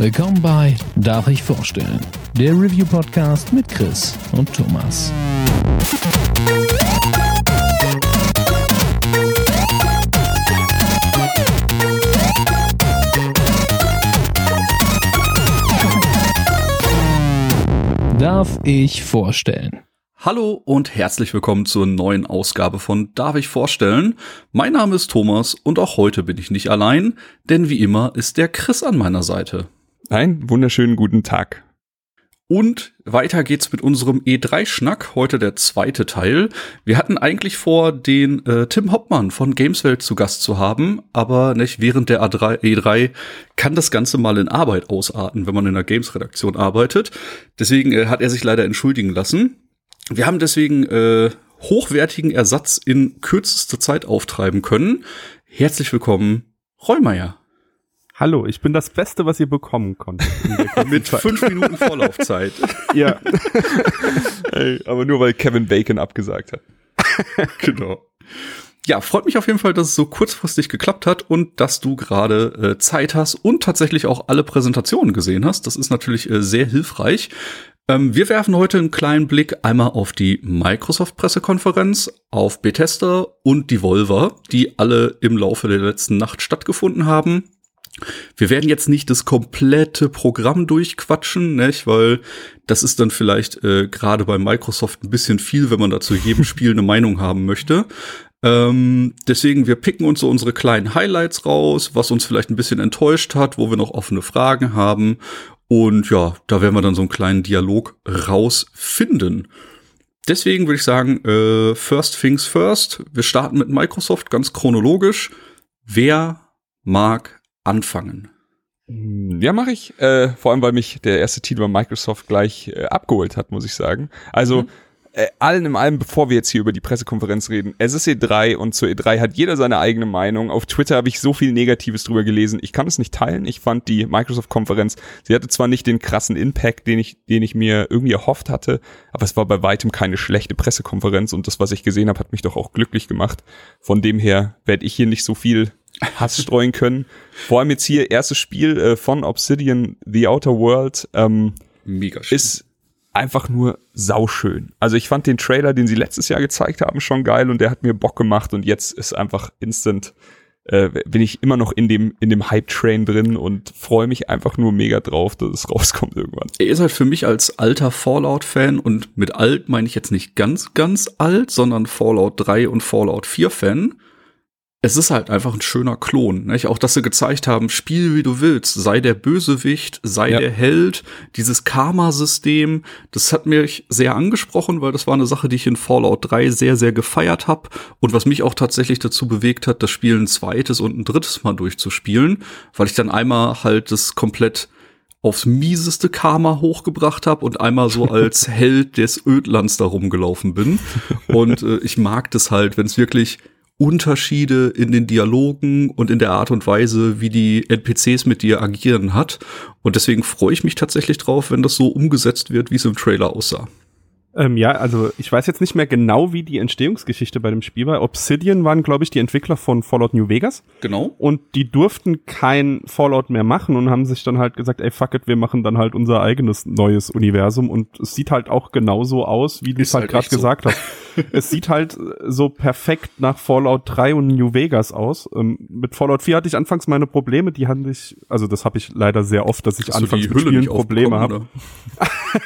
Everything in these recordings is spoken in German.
Willkommen bei Darf ich vorstellen? Der Review-Podcast mit Chris und Thomas. Darf ich vorstellen? Hallo und herzlich willkommen zur neuen Ausgabe von Darf ich vorstellen? Mein Name ist Thomas und auch heute bin ich nicht allein, denn wie immer ist der Chris an meiner Seite. Einen wunderschönen guten Tag. Und weiter geht's mit unserem E3-Schnack, heute der zweite Teil. Wir hatten eigentlich vor, den äh, Tim Hoppmann von Gameswelt zu Gast zu haben, aber nicht während der A3, E3 kann das Ganze mal in Arbeit ausarten, wenn man in der Games-Redaktion arbeitet. Deswegen äh, hat er sich leider entschuldigen lassen. Wir haben deswegen äh, hochwertigen Ersatz in kürzester Zeit auftreiben können. Herzlich willkommen, Reumeier. Hallo, ich bin das Beste, was ihr bekommen konntet. Mit fünf Minuten Vorlaufzeit. ja. Ey, aber nur weil Kevin Bacon abgesagt hat. genau. Ja, freut mich auf jeden Fall, dass es so kurzfristig geklappt hat und dass du gerade äh, Zeit hast und tatsächlich auch alle Präsentationen gesehen hast. Das ist natürlich äh, sehr hilfreich. Ähm, wir werfen heute einen kleinen Blick einmal auf die Microsoft-Pressekonferenz, auf Bethesda und die Volver, die alle im Laufe der letzten Nacht stattgefunden haben. Wir werden jetzt nicht das komplette Programm durchquatschen, nicht? weil das ist dann vielleicht äh, gerade bei Microsoft ein bisschen viel, wenn man da zu jedem Spiel eine Meinung haben möchte. Ähm, deswegen, wir picken uns so unsere kleinen Highlights raus, was uns vielleicht ein bisschen enttäuscht hat, wo wir noch offene Fragen haben. Und ja, da werden wir dann so einen kleinen Dialog rausfinden. Deswegen würde ich sagen, äh, first things first. Wir starten mit Microsoft ganz chronologisch. Wer mag anfangen? Hm, ja, mache ich. Äh, vor allem, weil mich der erste Titel bei Microsoft gleich äh, abgeholt hat, muss ich sagen. Also mhm. äh, allen im allem, bevor wir jetzt hier über die Pressekonferenz reden, es ist E3 und zur E3 hat jeder seine eigene Meinung. Auf Twitter habe ich so viel Negatives drüber gelesen. Ich kann es nicht teilen. Ich fand die Microsoft-Konferenz, sie hatte zwar nicht den krassen Impact, den ich, den ich mir irgendwie erhofft hatte, aber es war bei weitem keine schlechte Pressekonferenz und das, was ich gesehen habe, hat mich doch auch glücklich gemacht. Von dem her werde ich hier nicht so viel Hass streuen können. Vor allem jetzt hier erstes Spiel äh, von Obsidian, The Outer World. Ähm, Mega schön. Ist einfach nur sauschön. Also ich fand den Trailer, den sie letztes Jahr gezeigt haben, schon geil und der hat mir Bock gemacht und jetzt ist einfach instant äh, bin ich immer noch in dem in dem Hype Train drin und freue mich einfach nur mega drauf, dass es rauskommt irgendwann. Er ist halt für mich als alter Fallout Fan und mit alt meine ich jetzt nicht ganz ganz alt, sondern Fallout 3 und Fallout 4 Fan es ist halt einfach ein schöner Klon. Nicht? Auch, dass sie gezeigt haben, spiel wie du willst, sei der Bösewicht, sei ja. der Held, dieses Karma-System, das hat mich sehr angesprochen, weil das war eine Sache, die ich in Fallout 3 sehr, sehr gefeiert habe und was mich auch tatsächlich dazu bewegt hat, das Spiel ein zweites und ein drittes Mal durchzuspielen, weil ich dann einmal halt das komplett aufs mieseste Karma hochgebracht habe und einmal so als Held des Ödlands da rumgelaufen bin. Und äh, ich mag das halt, wenn es wirklich Unterschiede in den Dialogen und in der Art und Weise, wie die NPCs mit dir agieren hat. Und deswegen freue ich mich tatsächlich drauf, wenn das so umgesetzt wird, wie es im Trailer aussah. Ähm, ja, also ich weiß jetzt nicht mehr genau, wie die Entstehungsgeschichte bei dem Spiel war. Obsidian waren, glaube ich, die Entwickler von Fallout New Vegas. Genau. Und die durften kein Fallout mehr machen und haben sich dann halt gesagt, ey, fuck it, wir machen dann halt unser eigenes neues Universum. Und es sieht halt auch genauso aus, wie du es halt, halt gerade gesagt so. hast. es sieht halt so perfekt nach Fallout 3 und New Vegas aus. Ähm, mit Fallout 4 hatte ich anfangs meine Probleme, die hatte ich, also das habe ich leider sehr oft, dass ich Hast anfangs mit Spielen Probleme habe.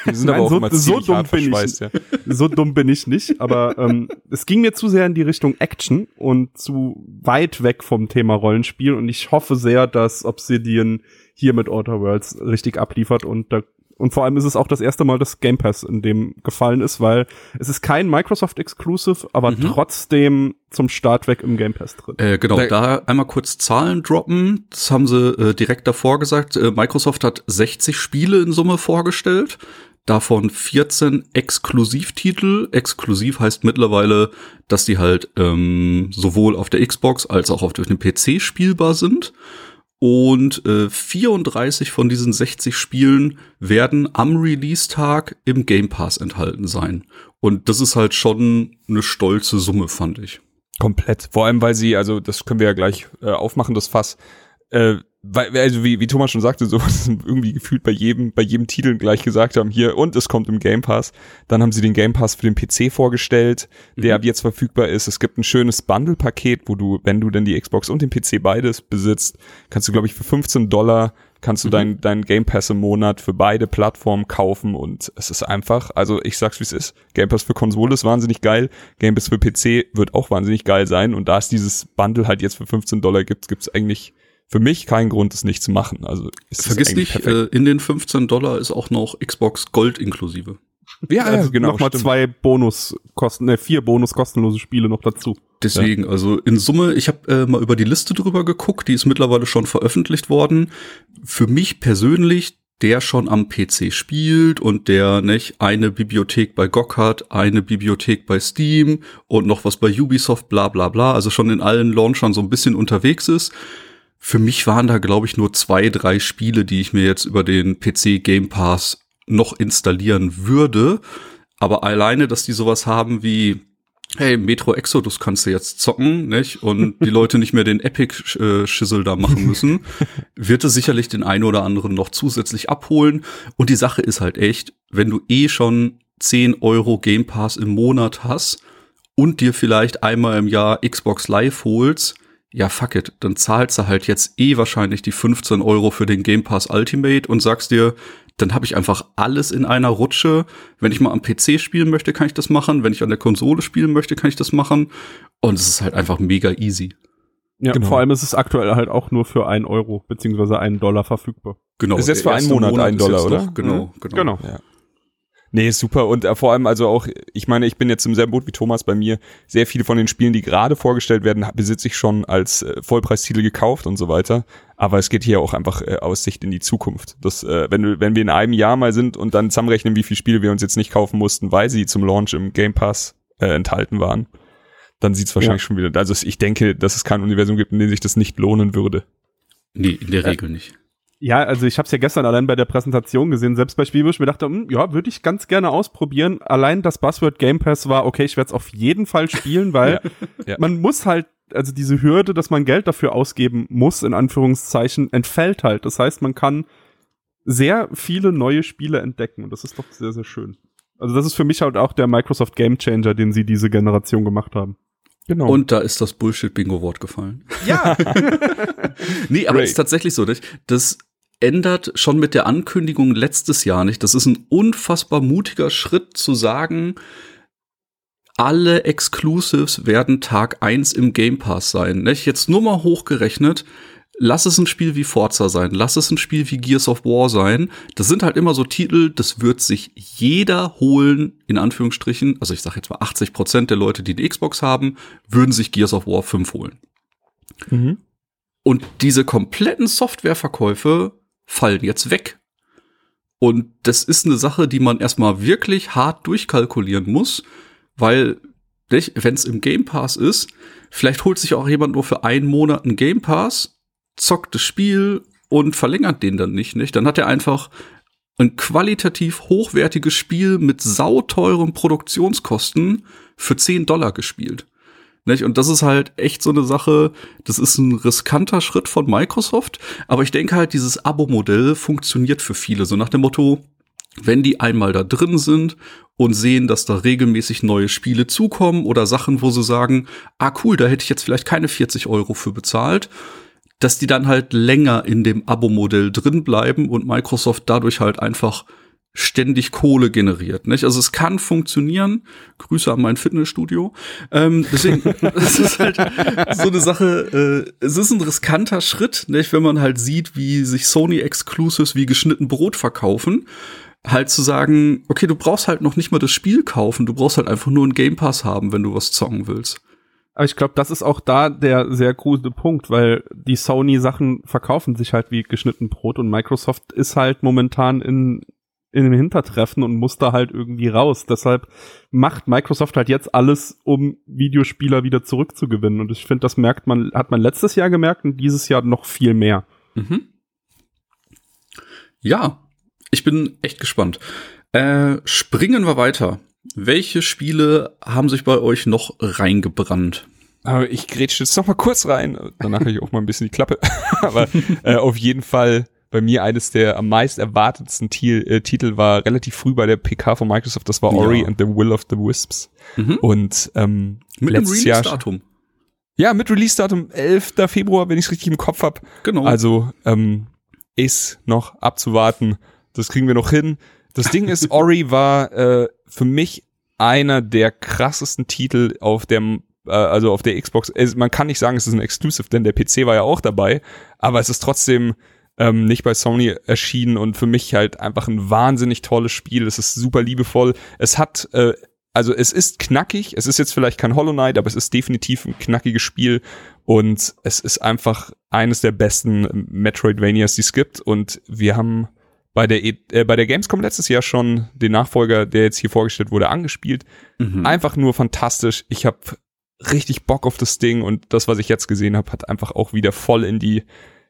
Die sind Nein, aber auch so, so dumm bin ich ja. So dumm bin ich nicht, aber ähm, es ging mir zu sehr in die Richtung Action und zu weit weg vom Thema Rollenspiel und ich hoffe sehr, dass Obsidian hier mit Outer Worlds richtig abliefert und da und vor allem ist es auch das erste Mal, dass Game Pass in dem gefallen ist, weil es ist kein Microsoft Exclusive, aber mhm. trotzdem zum Start weg im Game Pass drin. Äh, genau, da einmal kurz Zahlen droppen. Das haben sie äh, direkt davor gesagt. Äh, Microsoft hat 60 Spiele in Summe vorgestellt davon 14 Exklusivtitel. Exklusiv heißt mittlerweile, dass die halt ähm, sowohl auf der Xbox als auch auf dem PC spielbar sind. Und äh, 34 von diesen 60 Spielen werden am Release-Tag im Game Pass enthalten sein. Und das ist halt schon eine stolze Summe, fand ich. Komplett. Vor allem, weil sie, also das können wir ja gleich äh, aufmachen, das Fass, äh, weil, also wie, wie Thomas schon sagte, so irgendwie gefühlt bei jedem, bei jedem Titel gleich gesagt haben, hier, und es kommt im Game Pass. Dann haben sie den Game Pass für den PC vorgestellt, der mhm. ab jetzt verfügbar ist. Es gibt ein schönes Bundle-Paket, wo du, wenn du denn die Xbox und den PC beides besitzt, kannst du, glaube ich, für 15 Dollar kannst du mhm. deinen dein Game Pass im Monat für beide Plattformen kaufen und es ist einfach, also ich sag's wie es ist, Game Pass für Konsole ist wahnsinnig geil, Game Pass für PC wird auch wahnsinnig geil sein und da es dieses Bundle halt jetzt für 15 Dollar gibt, gibt's eigentlich für mich kein Grund, es nicht zu machen. Also Vergiss nicht, äh, in den 15 Dollar ist auch noch Xbox Gold inklusive. Ja, also genau. Nochmal zwei Bonuskosten, ne, vier Bonus kostenlose Spiele noch dazu. Deswegen, ja. also in Summe, ich habe äh, mal über die Liste drüber geguckt, die ist mittlerweile schon veröffentlicht worden. Für mich persönlich, der schon am PC spielt und der nicht eine Bibliothek bei GOG hat, eine Bibliothek bei Steam und noch was bei Ubisoft, bla bla bla, also schon in allen Launchern so ein bisschen unterwegs ist für mich waren da, glaube ich, nur zwei, drei Spiele, die ich mir jetzt über den PC Game Pass noch installieren würde. Aber alleine, dass die sowas haben wie, hey, Metro Exodus kannst du jetzt zocken, nicht? Und die Leute nicht mehr den Epic-Schissel äh, da machen müssen, wird es sicherlich den einen oder anderen noch zusätzlich abholen. Und die Sache ist halt echt, wenn du eh schon 10 Euro Game Pass im Monat hast und dir vielleicht einmal im Jahr Xbox Live holst, ja, fuck it, dann zahlst du halt jetzt eh wahrscheinlich die 15 Euro für den Game Pass Ultimate und sagst dir, dann habe ich einfach alles in einer Rutsche. Wenn ich mal am PC spielen möchte, kann ich das machen. Wenn ich an der Konsole spielen möchte, kann ich das machen. Und es ist halt einfach mega easy. Ja, genau. vor allem ist es aktuell halt auch nur für einen Euro beziehungsweise einen Dollar verfügbar. Genau. Ist jetzt für einen Monat, Monat ein Dollar, oder? Noch, genau, mhm. genau. genau. Ja. Nee, super. Und äh, vor allem also auch, ich meine, ich bin jetzt im selben Boot wie Thomas bei mir. Sehr viele von den Spielen, die gerade vorgestellt werden, besitze ich schon als äh, Vollpreistitel gekauft und so weiter. Aber es geht hier auch einfach äh, aus Sicht in die Zukunft. Das, äh, wenn, wenn wir in einem Jahr mal sind und dann zusammenrechnen, wie viele Spiele wir uns jetzt nicht kaufen mussten, weil sie zum Launch im Game Pass äh, enthalten waren, dann sieht's wahrscheinlich ja. schon wieder. Also ich denke, dass es kein Universum gibt, in dem sich das nicht lohnen würde. Nee, in der Regel nicht. Ja, also ich habe es ja gestern allein bei der Präsentation gesehen, selbst bei Spiel, wo ich mir dachte, hm, ja, würde ich ganz gerne ausprobieren. Allein das Buzzword Game Pass war, okay, ich werde es auf jeden Fall spielen, weil ja, man muss halt, also diese Hürde, dass man Geld dafür ausgeben muss, in Anführungszeichen, entfällt halt. Das heißt, man kann sehr viele neue Spiele entdecken und das ist doch sehr, sehr schön. Also das ist für mich halt auch der Microsoft Game Changer, den sie diese Generation gemacht haben. Genau. Und da ist das Bullshit-Bingo-Wort gefallen. Ja. nee, aber es ist tatsächlich so, nicht? Ändert schon mit der Ankündigung letztes Jahr nicht. Das ist ein unfassbar mutiger Schritt zu sagen, alle Exclusives werden Tag eins im Game Pass sein. Nicht? Jetzt nur mal hochgerechnet, lass es ein Spiel wie Forza sein, lass es ein Spiel wie Gears of War sein. Das sind halt immer so Titel, das wird sich jeder holen, in Anführungsstrichen. Also ich sage jetzt mal 80 Prozent der Leute, die eine Xbox haben, würden sich Gears of War 5 holen. Mhm. Und diese kompletten Softwareverkäufe fallen jetzt weg. Und das ist eine Sache, die man erstmal wirklich hart durchkalkulieren muss, weil, wenn es im Game Pass ist, vielleicht holt sich auch jemand nur für einen Monat einen Game Pass, zockt das Spiel und verlängert den dann nicht, nicht? Dann hat er einfach ein qualitativ hochwertiges Spiel mit sauteuren Produktionskosten für 10 Dollar gespielt. Nicht? Und das ist halt echt so eine Sache, das ist ein riskanter Schritt von Microsoft, aber ich denke halt, dieses Abo-Modell funktioniert für viele, so nach dem Motto, wenn die einmal da drin sind und sehen, dass da regelmäßig neue Spiele zukommen oder Sachen, wo sie sagen, ah cool, da hätte ich jetzt vielleicht keine 40 Euro für bezahlt, dass die dann halt länger in dem Abo-Modell drin bleiben und Microsoft dadurch halt einfach ständig Kohle generiert. Nicht? Also es kann funktionieren. Grüße an mein Fitnessstudio. Ähm, deswegen, das ist halt so eine Sache, äh, es ist ein riskanter Schritt, nicht? wenn man halt sieht, wie sich Sony Exclusives wie geschnitten Brot verkaufen. Halt zu sagen, okay, du brauchst halt noch nicht mal das Spiel kaufen, du brauchst halt einfach nur einen Game Pass haben, wenn du was zocken willst. Aber ich glaube, das ist auch da der sehr gute Punkt, weil die Sony-Sachen verkaufen sich halt wie geschnitten Brot und Microsoft ist halt momentan in in dem Hintertreffen und muss da halt irgendwie raus. Deshalb macht Microsoft halt jetzt alles, um Videospieler wieder zurückzugewinnen. Und ich finde, das merkt man, hat man letztes Jahr gemerkt und dieses Jahr noch viel mehr. Mhm. Ja, ich bin echt gespannt. Äh, springen wir weiter. Welche Spiele haben sich bei euch noch reingebrannt? Aber ich grätsche jetzt noch mal kurz rein. Danach habe ich auch mal ein bisschen die Klappe. Aber äh, auf jeden Fall bei mir eines der am meist erwartetsten Titel, äh, Titel war relativ früh bei der PK von Microsoft. Das war Ori ja. and the Will of the Wisps. Mhm. Und ähm, mit dem Release-Datum. Ja, mit Release-Datum 11. Februar, wenn ich es richtig im Kopf habe. Genau. Also ähm, ist noch abzuwarten. Das kriegen wir noch hin. Das Ding ist, Ori war äh, für mich einer der krassesten Titel auf dem äh, also auf der Xbox. Man kann nicht sagen, es ist ein Exclusive, denn der PC war ja auch dabei, aber es ist trotzdem ähm, nicht bei Sony erschienen und für mich halt einfach ein wahnsinnig tolles Spiel. Es ist super liebevoll. Es hat äh, also es ist knackig, es ist jetzt vielleicht kein Hollow Knight, aber es ist definitiv ein knackiges Spiel und es ist einfach eines der besten Metroidvanias, die es gibt und wir haben bei der, e äh, bei der Gamescom letztes Jahr schon den Nachfolger, der jetzt hier vorgestellt wurde, angespielt. Mhm. Einfach nur fantastisch. Ich habe richtig Bock auf das Ding und das, was ich jetzt gesehen habe, hat einfach auch wieder voll in die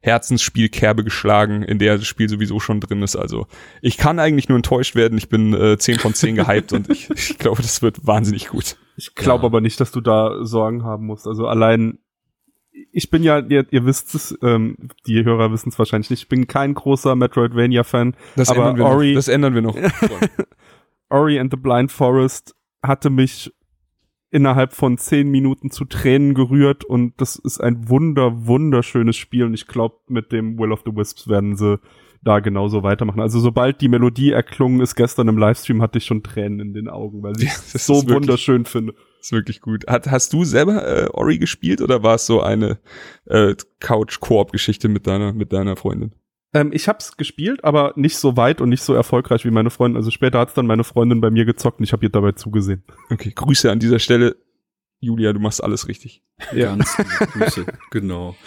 Herzensspielkerbe geschlagen, in der das Spiel sowieso schon drin ist. Also ich kann eigentlich nur enttäuscht werden. Ich bin äh, 10 von 10 gehypt und ich, ich glaube, das wird wahnsinnig gut. Ich glaube ja. aber nicht, dass du da Sorgen haben musst. Also allein, ich bin ja, ihr, ihr wisst es, ähm, die Hörer wissen es wahrscheinlich nicht, ich bin kein großer Metroidvania-Fan. Das, aber ändern wir Ori, noch. das ändern wir noch. Ori and the Blind Forest hatte mich innerhalb von zehn Minuten zu Tränen gerührt und das ist ein wunder, wunderschönes Spiel und ich glaube, mit dem Will of the Wisps werden sie da genauso weitermachen. Also sobald die Melodie erklungen ist, gestern im Livestream hatte ich schon Tränen in den Augen, weil ich es so wirklich, wunderschön finde. Ist wirklich gut. Hat, hast du selber äh, Ori gespielt oder war es so eine äh, Couch-Koop-Geschichte mit deiner, mit deiner Freundin? Ähm, ich hab's gespielt, aber nicht so weit und nicht so erfolgreich wie meine Freundin. Also später hat's dann meine Freundin bei mir gezockt und ich habe ihr dabei zugesehen. Okay, Grüße an dieser Stelle. Julia, du machst alles richtig. Ja. Ganz Grüße, genau.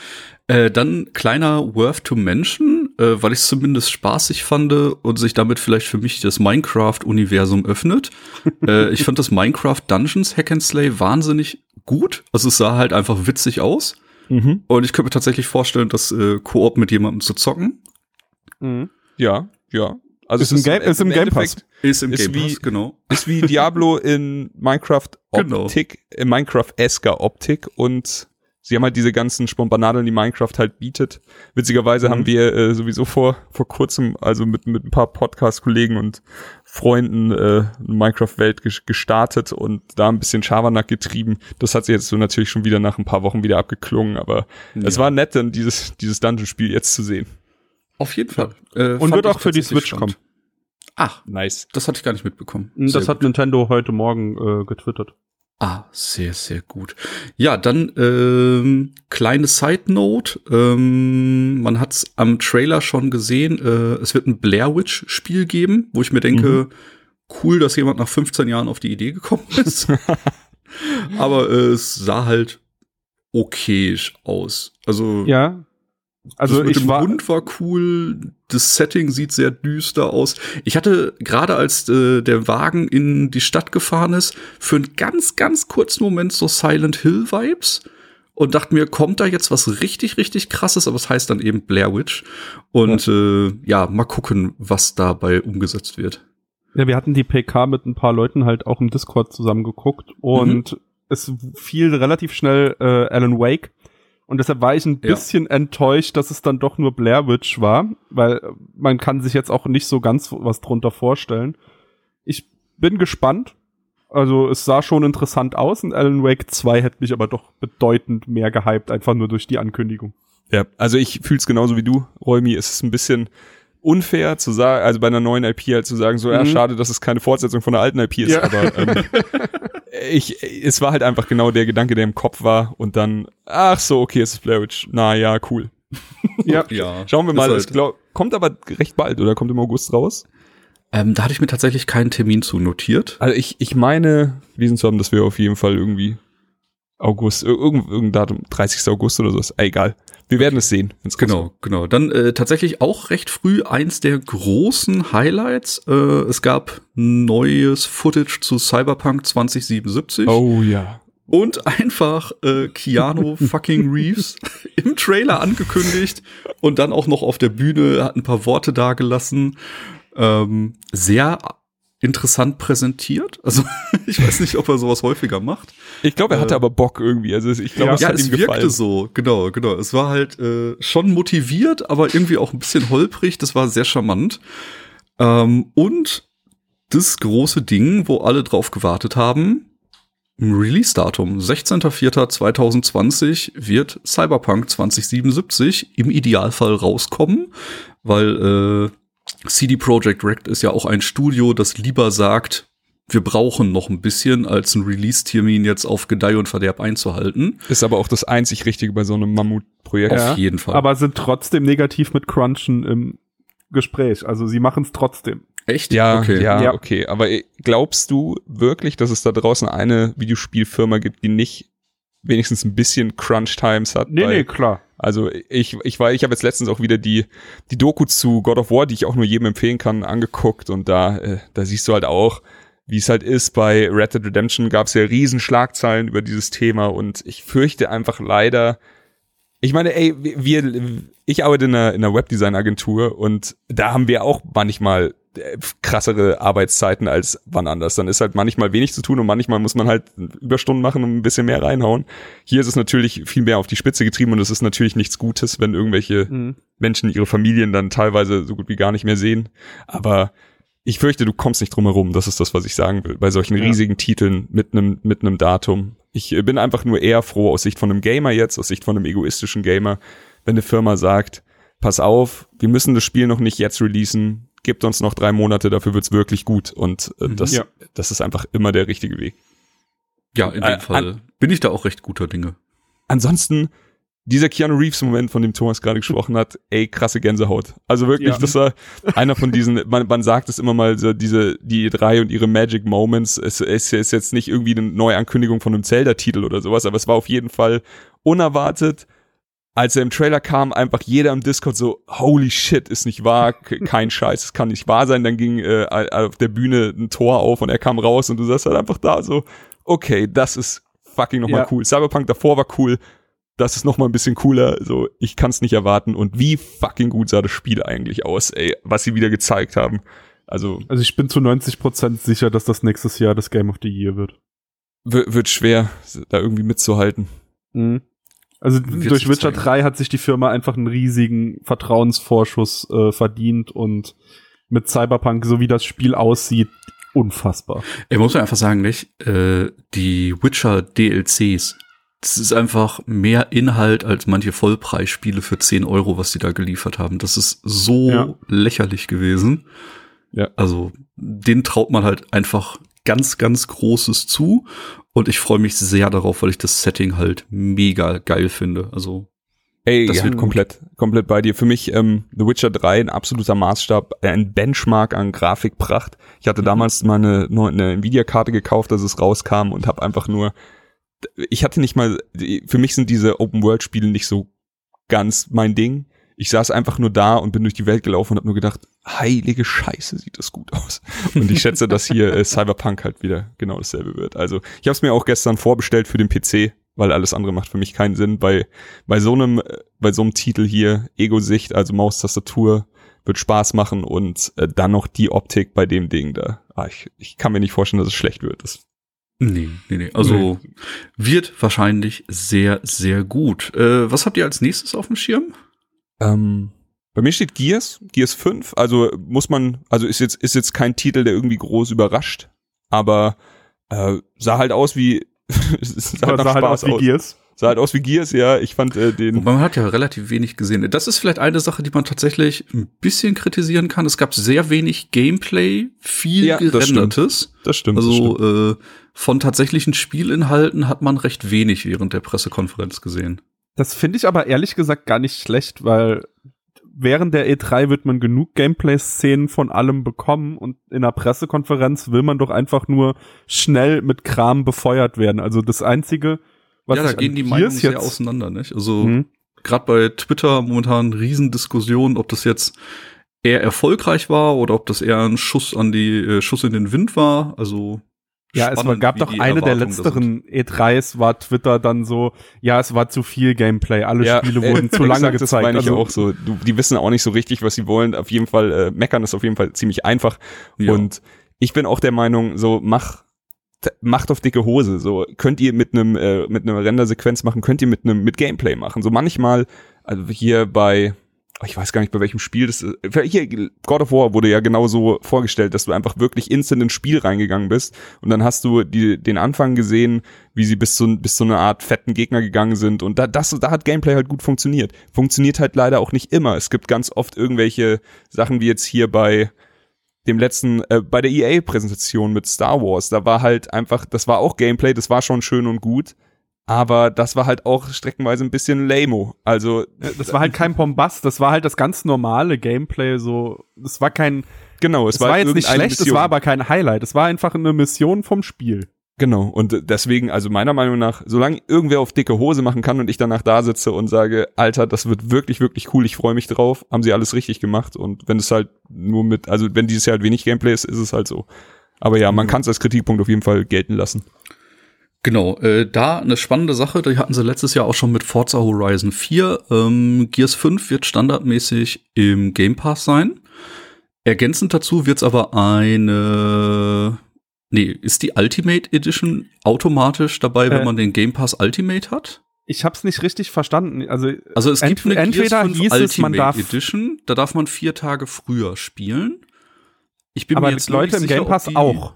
Äh, dann kleiner Worth to Mention, äh, weil ich es zumindest spaßig fand und sich damit vielleicht für mich das Minecraft-Universum öffnet. äh, ich fand das Minecraft Dungeons Hack and Slay wahnsinnig gut. Also es sah halt einfach witzig aus. Mhm. Und ich könnte mir tatsächlich vorstellen, das äh, Koop mit jemandem zu zocken. Mhm. Ja, ja. Also ist, im, Game, ist im, Game Pass. Ist im ist Game Pass, genau. Ist wie Diablo in Minecraft genau. Optik, genau. in Minecraft-esker Optik und sie haben halt diese ganzen Spontanadeln, die Minecraft halt bietet. Witzigerweise mhm. haben wir äh, sowieso vor, vor kurzem, also mit, mit ein paar Podcast-Kollegen und Freunden äh, Minecraft-Welt gestartet und da ein bisschen Schabernack getrieben. Das hat sich jetzt so natürlich schon wieder nach ein paar Wochen wieder abgeklungen, aber ja. es war nett, dann dieses, dieses Dungeon-Spiel jetzt zu sehen. Auf jeden Fall. Äh, und wird auch für die Switch kommen. Ach, nice. Das hatte ich gar nicht mitbekommen. Das sehr hat gut. Nintendo heute Morgen äh, getwittert. Ah, sehr, sehr gut. Ja, dann ähm, kleine Side Note. Ähm, man hat es am Trailer schon gesehen. Äh, es wird ein Blair Witch Spiel geben, wo ich mir denke, mhm. cool, dass jemand nach 15 Jahren auf die Idee gekommen ist. Aber äh, es sah halt okayisch aus. Also ja, also das mit ich dem war Hund war cool, das Setting sieht sehr düster aus. Ich hatte gerade als äh, der Wagen in die Stadt gefahren ist, für einen ganz ganz kurzen Moment so Silent Hill Vibes und dachte mir, kommt da jetzt was richtig richtig krasses, aber es heißt dann eben Blair Witch und ja. Äh, ja, mal gucken, was dabei umgesetzt wird. Ja, wir hatten die PK mit ein paar Leuten halt auch im Discord zusammengeguckt und mhm. es fiel relativ schnell äh, Alan Wake und deshalb war ich ein bisschen ja. enttäuscht, dass es dann doch nur Blair Witch war, weil man kann sich jetzt auch nicht so ganz was drunter vorstellen. Ich bin gespannt. Also es sah schon interessant aus und Alan Wake 2 hätte mich aber doch bedeutend mehr gehypt, einfach nur durch die Ankündigung. Ja, also ich fühle es genauso wie du, Räumi. Es ist ein bisschen unfair zu sagen, also bei einer neuen IP halt zu sagen, so, mhm. ja, schade, dass es keine Fortsetzung von der alten IP ist, ja. aber ähm, ich, es war halt einfach genau der Gedanke, der im Kopf war und dann, ach so, okay, es ist Blair Witch. Na ja, cool. ja. ja. Schauen wir mal. Halt. Es glaub, kommt aber recht bald, oder? Kommt im August raus? Ähm, da hatte ich mir tatsächlich keinen Termin zu notiert. Also ich, ich meine, gelesen zu haben, dass wir auf jeden Fall irgendwie August, irgendein, irgendein Datum, 30. August oder so ist. Egal. Wir werden es sehen. Genau, genau. Dann äh, tatsächlich auch recht früh eins der großen Highlights. Äh, es gab neues Footage zu Cyberpunk 2077. Oh ja. Und einfach äh, Keanu fucking Reeves im Trailer angekündigt und dann auch noch auf der Bühne hat ein paar Worte dagelassen. Ähm, sehr interessant präsentiert. Also ich weiß nicht, ob er sowas häufiger macht. Ich glaube, er hatte äh, aber Bock irgendwie. Also ich glaube, ja, es ja, hat es ihm wirkte gefallen. so. Genau, genau. Es war halt äh, schon motiviert, aber irgendwie auch ein bisschen holprig. Das war sehr charmant. Ähm, und das große Ding, wo alle drauf gewartet haben, Release-Datum. 16.04.2020 wird Cyberpunk 2077 im Idealfall rauskommen, weil äh, CD Projekt Red ist ja auch ein Studio, das lieber sagt, wir brauchen noch ein bisschen, als einen Release-Termin jetzt auf Gedeih und Verderb einzuhalten. Ist aber auch das einzig Richtige bei so einem Mammutprojekt. Auf jeden Fall. Aber sind trotzdem negativ mit Crunchen im Gespräch. Also sie machen es trotzdem. Echt? Ja, okay. ja, Ja. okay. Aber äh, glaubst du wirklich, dass es da draußen eine Videospielfirma gibt, die nicht wenigstens ein bisschen Crunch Times hat? Nee, nee, klar. Also ich, ich war, ich habe jetzt letztens auch wieder die, die Doku zu God of War, die ich auch nur jedem empfehlen kann, angeguckt und da, äh, da siehst du halt auch, wie es halt ist. Bei Red Dead Redemption gab es ja riesen Schlagzeilen über dieses Thema und ich fürchte einfach leider, ich meine, ey, wir, ich arbeite in einer, in einer Webdesign-Agentur und da haben wir auch manchmal äh, krassere Arbeitszeiten als wann anders. Dann ist halt manchmal wenig zu tun und manchmal muss man halt Überstunden machen und ein bisschen mehr reinhauen. Hier ist es natürlich viel mehr auf die Spitze getrieben und es ist natürlich nichts Gutes, wenn irgendwelche Mhm. Menschen ihre Familien dann teilweise so gut wie gar nicht mehr sehen. Aber ich fürchte, du kommst nicht drum herum. Das ist das, was ich sagen will. Bei solchen Ja. riesigen Titeln mit einem mit einem Datum. Ich äh, bin einfach nur eher froh aus Sicht von einem Gamer jetzt, aus Sicht von einem egoistischen Gamer, wenn eine Firma sagt, pass auf, wir müssen das Spiel noch nicht jetzt releasen, gebt uns noch drei Monate, dafür wird's wirklich gut. Und äh, Mhm. das, Ja. das ist einfach immer der richtige Weg. Ja, in dem Äh, Fall bin ich da auch recht guter Dinge. Ansonsten, dieser Keanu Reeves-Moment, von dem Thomas gerade gesprochen hat, ey, krasse Gänsehaut. Also wirklich, Ja. das war einer von diesen, man, man sagt es immer mal, so diese, die drei und ihre Magic Moments. Es, es ist jetzt nicht irgendwie eine Neuankündigung von einem Zelda-Titel oder sowas, aber es war auf jeden Fall unerwartet. Als er im Trailer kam, einfach jeder im Discord so, holy shit, ist nicht wahr, kein Scheiß, es kann nicht wahr sein. Dann ging äh, auf der Bühne ein Tor auf und er kam raus und du saßt halt einfach da so, okay, das ist fucking nochmal Ja. cool. Cyberpunk davor war cool, das ist nochmal ein bisschen cooler. So, ich kann es nicht erwarten. Und wie fucking gut sah das Spiel eigentlich aus, ey, was sie wieder gezeigt haben. Also Also ich bin zu 90% sicher, dass das nächstes Jahr das Game of the Year wird. wird, schwer, da irgendwie mitzuhalten. Mhm. Also Wird durch Witcher zeigen. 3 hat sich die Firma einfach einen riesigen Vertrauensvorschuss äh, verdient und mit Cyberpunk, so wie das Spiel aussieht, unfassbar. Ich muss man einfach sagen, nicht? Äh, die Witcher DLCs, das ist einfach mehr Inhalt als manche Vollpreisspiele für 10 Euro, was die da geliefert haben. Das ist so Ja. lächerlich gewesen. Ja. Also, den traut man halt einfach ganz, ganz Großes zu. Und ich freue mich sehr darauf, weil ich das Setting halt mega geil finde. Also, Ey, Das ja, wird gut. komplett, komplett bei dir. Für mich ähm, The Witcher 3 ein absoluter Maßstab, äh, ein Benchmark an Grafikpracht. Ich hatte damals mal eine, eine Nvidia-Karte gekauft, als es rauskam und habe einfach nur, ich hatte nicht mal, für mich sind diese Open-World-Spiele nicht so ganz mein Ding. Ich saß einfach nur da und bin durch die Welt gelaufen und habe nur gedacht, heilige Scheiße, sieht das gut aus. Und ich schätze, dass hier äh, Cyberpunk halt wieder genau dasselbe wird. Also ich habe es mir auch gestern vorbestellt für den PC, weil alles andere macht für mich keinen Sinn. Bei bei so einem äh, bei so einem Titel hier Ego-Sicht, also Maustastatur, wird Spaß machen und äh, dann noch die Optik bei dem Ding da. Ah, ich, ich kann mir nicht vorstellen, dass es schlecht wird. Das, nee, nee, nee. Also, wird wahrscheinlich sehr, sehr gut. Äh, was habt ihr als nächstes auf dem Schirm? ähm, bei mir steht Gears, Gears 5. Also muss man, also ist jetzt ist jetzt kein Titel, der irgendwie groß überrascht, aber äh, sah halt aus wie sah nach sah halt aus wie Gears. Sah halt aus wie Gears, ja. Ich fand äh, den Wobei man hat ja relativ wenig gesehen. Das ist vielleicht eine Sache, die man tatsächlich ein bisschen kritisieren kann. Es gab sehr wenig Gameplay, viel Ja, das gerendertes. das stimmt. das stimmt. Also äh, von tatsächlichen Spielinhalten hat man recht wenig während der Pressekonferenz gesehen. Das finde ich aber ehrlich gesagt gar nicht schlecht, weil während der E3 wird man genug Gameplay-Szenen von allem bekommen und in einer Pressekonferenz will man doch einfach nur schnell mit Kram befeuert werden. Also das Einzige, was ja, da gehen die Meinungen sehr jetzt auseinander, nicht? Also Mhm. gerade bei Twitter momentan Riesendiskussion, ob das jetzt eher erfolgreich war oder ob das eher ein Schuss an die äh, Schuss in den Wind war. Also Ja, es war, gab doch eine der letzteren E3s, war Twitter dann so, ja, es war zu viel Gameplay, alle Spiele äh, wurden zu lange Das gezeigt. meine ich Also, auch so. Du, die wissen auch nicht so richtig, was sie wollen. Auf jeden Fall, äh, meckern ist auf jeden Fall ziemlich einfach. Ja. Und ich bin auch der Meinung, so mach macht auf dicke Hose. So könnt ihr mit einem äh, mit einer Rendersequenz machen, könnt ihr mit einem mit Gameplay machen. So manchmal, also hier bei ich weiß gar nicht, bei welchem Spiel das ist. Hier, God of War wurde ja genau so vorgestellt, dass du einfach wirklich instant ins Spiel reingegangen bist und dann hast du die, den Anfang gesehen, wie sie bis zu, bis zu einer Art fetten Gegner gegangen sind und da, das, da hat Gameplay halt gut funktioniert. Funktioniert halt leider auch nicht immer. Es gibt ganz oft irgendwelche Sachen wie jetzt hier bei, dem letzten, äh, bei der EA-Präsentation mit Star Wars, da war halt einfach, das war auch Gameplay, das war schon schön und gut, aber das war halt auch streckenweise ein bisschen lame. Also das war halt kein Bombast, das war halt das ganz normale Gameplay. So, das war kein genau, es, es war, war jetzt nicht schlecht, es war aber kein Highlight. Es war einfach eine Mission vom Spiel. Genau, und deswegen, also meiner Meinung nach, solange irgendwer auf dicke Hose machen kann und ich danach da sitze und sage, Alter, das wird wirklich, wirklich cool, ich freue mich drauf, haben sie alles richtig gemacht. Und wenn es halt nur mit, also wenn dieses Jahr halt wenig Gameplay ist, ist es halt so. Aber ja, man mhm. kann es als Kritikpunkt auf jeden Fall gelten lassen. Genau, äh, da eine spannende Sache, die hatten sie letztes Jahr auch schon mit Forza Horizon 4. Ähm, Gears 5 wird standardmäßig im Game Pass sein. Ergänzend dazu wird es aber eine Nee, ist die Ultimate Edition automatisch dabei, wenn äh, man den Game Pass Ultimate hat? Ich hab's nicht richtig verstanden. Also, also es gibt eine entweder hieß Ultimate es, man darf Edition, da darf man vier Tage früher spielen. Ich bin aber mir jetzt Leute im Game Pass auch.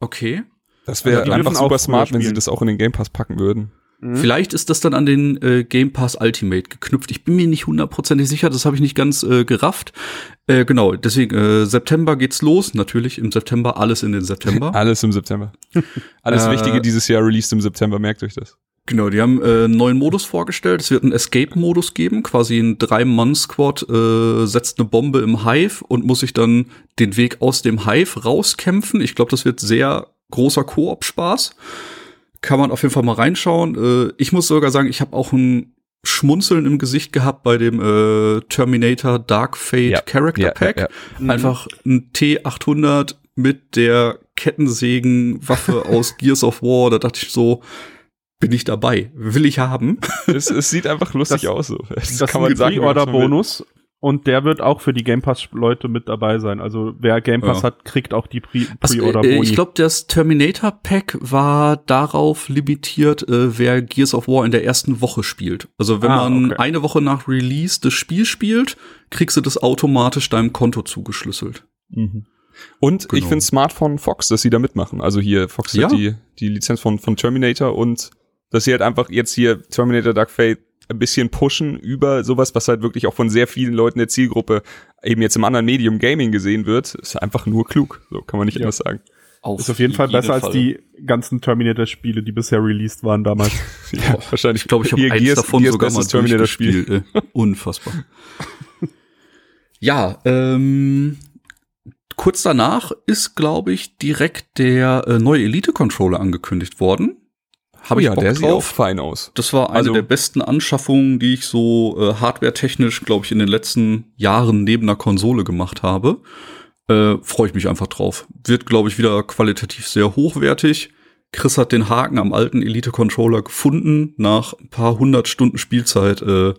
Okay. Das wäre also einfach super smart, wenn sie das auch in den Game Pass packen würden. Mhm. Vielleicht ist das dann an den äh, Game Pass Ultimate geknüpft. Ich bin mir nicht hundertprozentig sicher, das habe ich nicht ganz äh, gerafft. Äh, genau, deswegen äh, September geht's los. Natürlich im September, alles in den September. alles im September. alles äh, Wichtige dieses Jahr released im September, merkt euch das. Genau, die haben äh, einen neuen Modus vorgestellt. Es wird einen Escape-Modus geben, quasi ein Drei-Mann-Squad äh, setzt eine Bombe im Hive und muss sich dann den Weg aus dem Hive rauskämpfen. Ich glaube, das wird sehr großer Koop-Spaß kann man auf jeden Fall mal reinschauen. Äh, ich muss sogar sagen, ich habe auch ein Schmunzeln im Gesicht gehabt bei dem äh, Terminator Dark Fate ja. Character ja, Pack. Ja, Einfach ein T800 mit der Kettensägenwaffe aus Gears of War. Da dachte ich so, bin ich dabei. Will ich haben. es, es sieht einfach lustig das, aus. So. Das, das kann man sagen. Order-Bonus und der wird auch für die Game Pass-Leute mit dabei sein. Also wer Game Pass ja. hat, kriegt auch die Pre-Order-Boni. Also, äh, ich glaube, das Terminator-Pack war darauf limitiert, äh, wer Gears of War in der ersten Woche spielt. Also wenn ah, man okay. eine Woche nach Release das Spiel spielt, kriegst du das automatisch deinem Konto zugeschlüsselt. Mhm. Und genau. ich finde smart von Fox, dass sie da mitmachen. Also hier, Fox ja. hat die, die Lizenz von, von Terminator und dass sie halt einfach jetzt hier Terminator Dark Fate ein bisschen pushen über sowas, was halt wirklich auch von sehr vielen Leuten der Zielgruppe eben jetzt im anderen Medium Gaming gesehen wird, ist einfach nur klug. So kann man nicht ja. anders sagen. Auf ist auf jeden Fall besser Fall. als die ganzen Terminator-Spiele, die bisher released waren damals. ja, wahrscheinlich. Ich glaube, ich habe eins Gears, davon Gears sogar mal Terminator-Spiel. Unfassbar. ja, ähm, kurz danach ist, glaube ich, direkt der äh, neue Elite-Controller angekündigt worden. Habe oh ich ja, Bock der drauf. sieht auch fein aus. Das war eine also, der besten Anschaffungen, die ich so äh, hardware-technisch, glaube ich, in den letzten Jahren neben einer Konsole gemacht habe. Äh, Freue ich mich einfach drauf. Wird, glaube ich, wieder qualitativ sehr hochwertig. Chris hat den Haken am alten Elite-Controller gefunden. Nach ein paar hundert Stunden Spielzeit äh,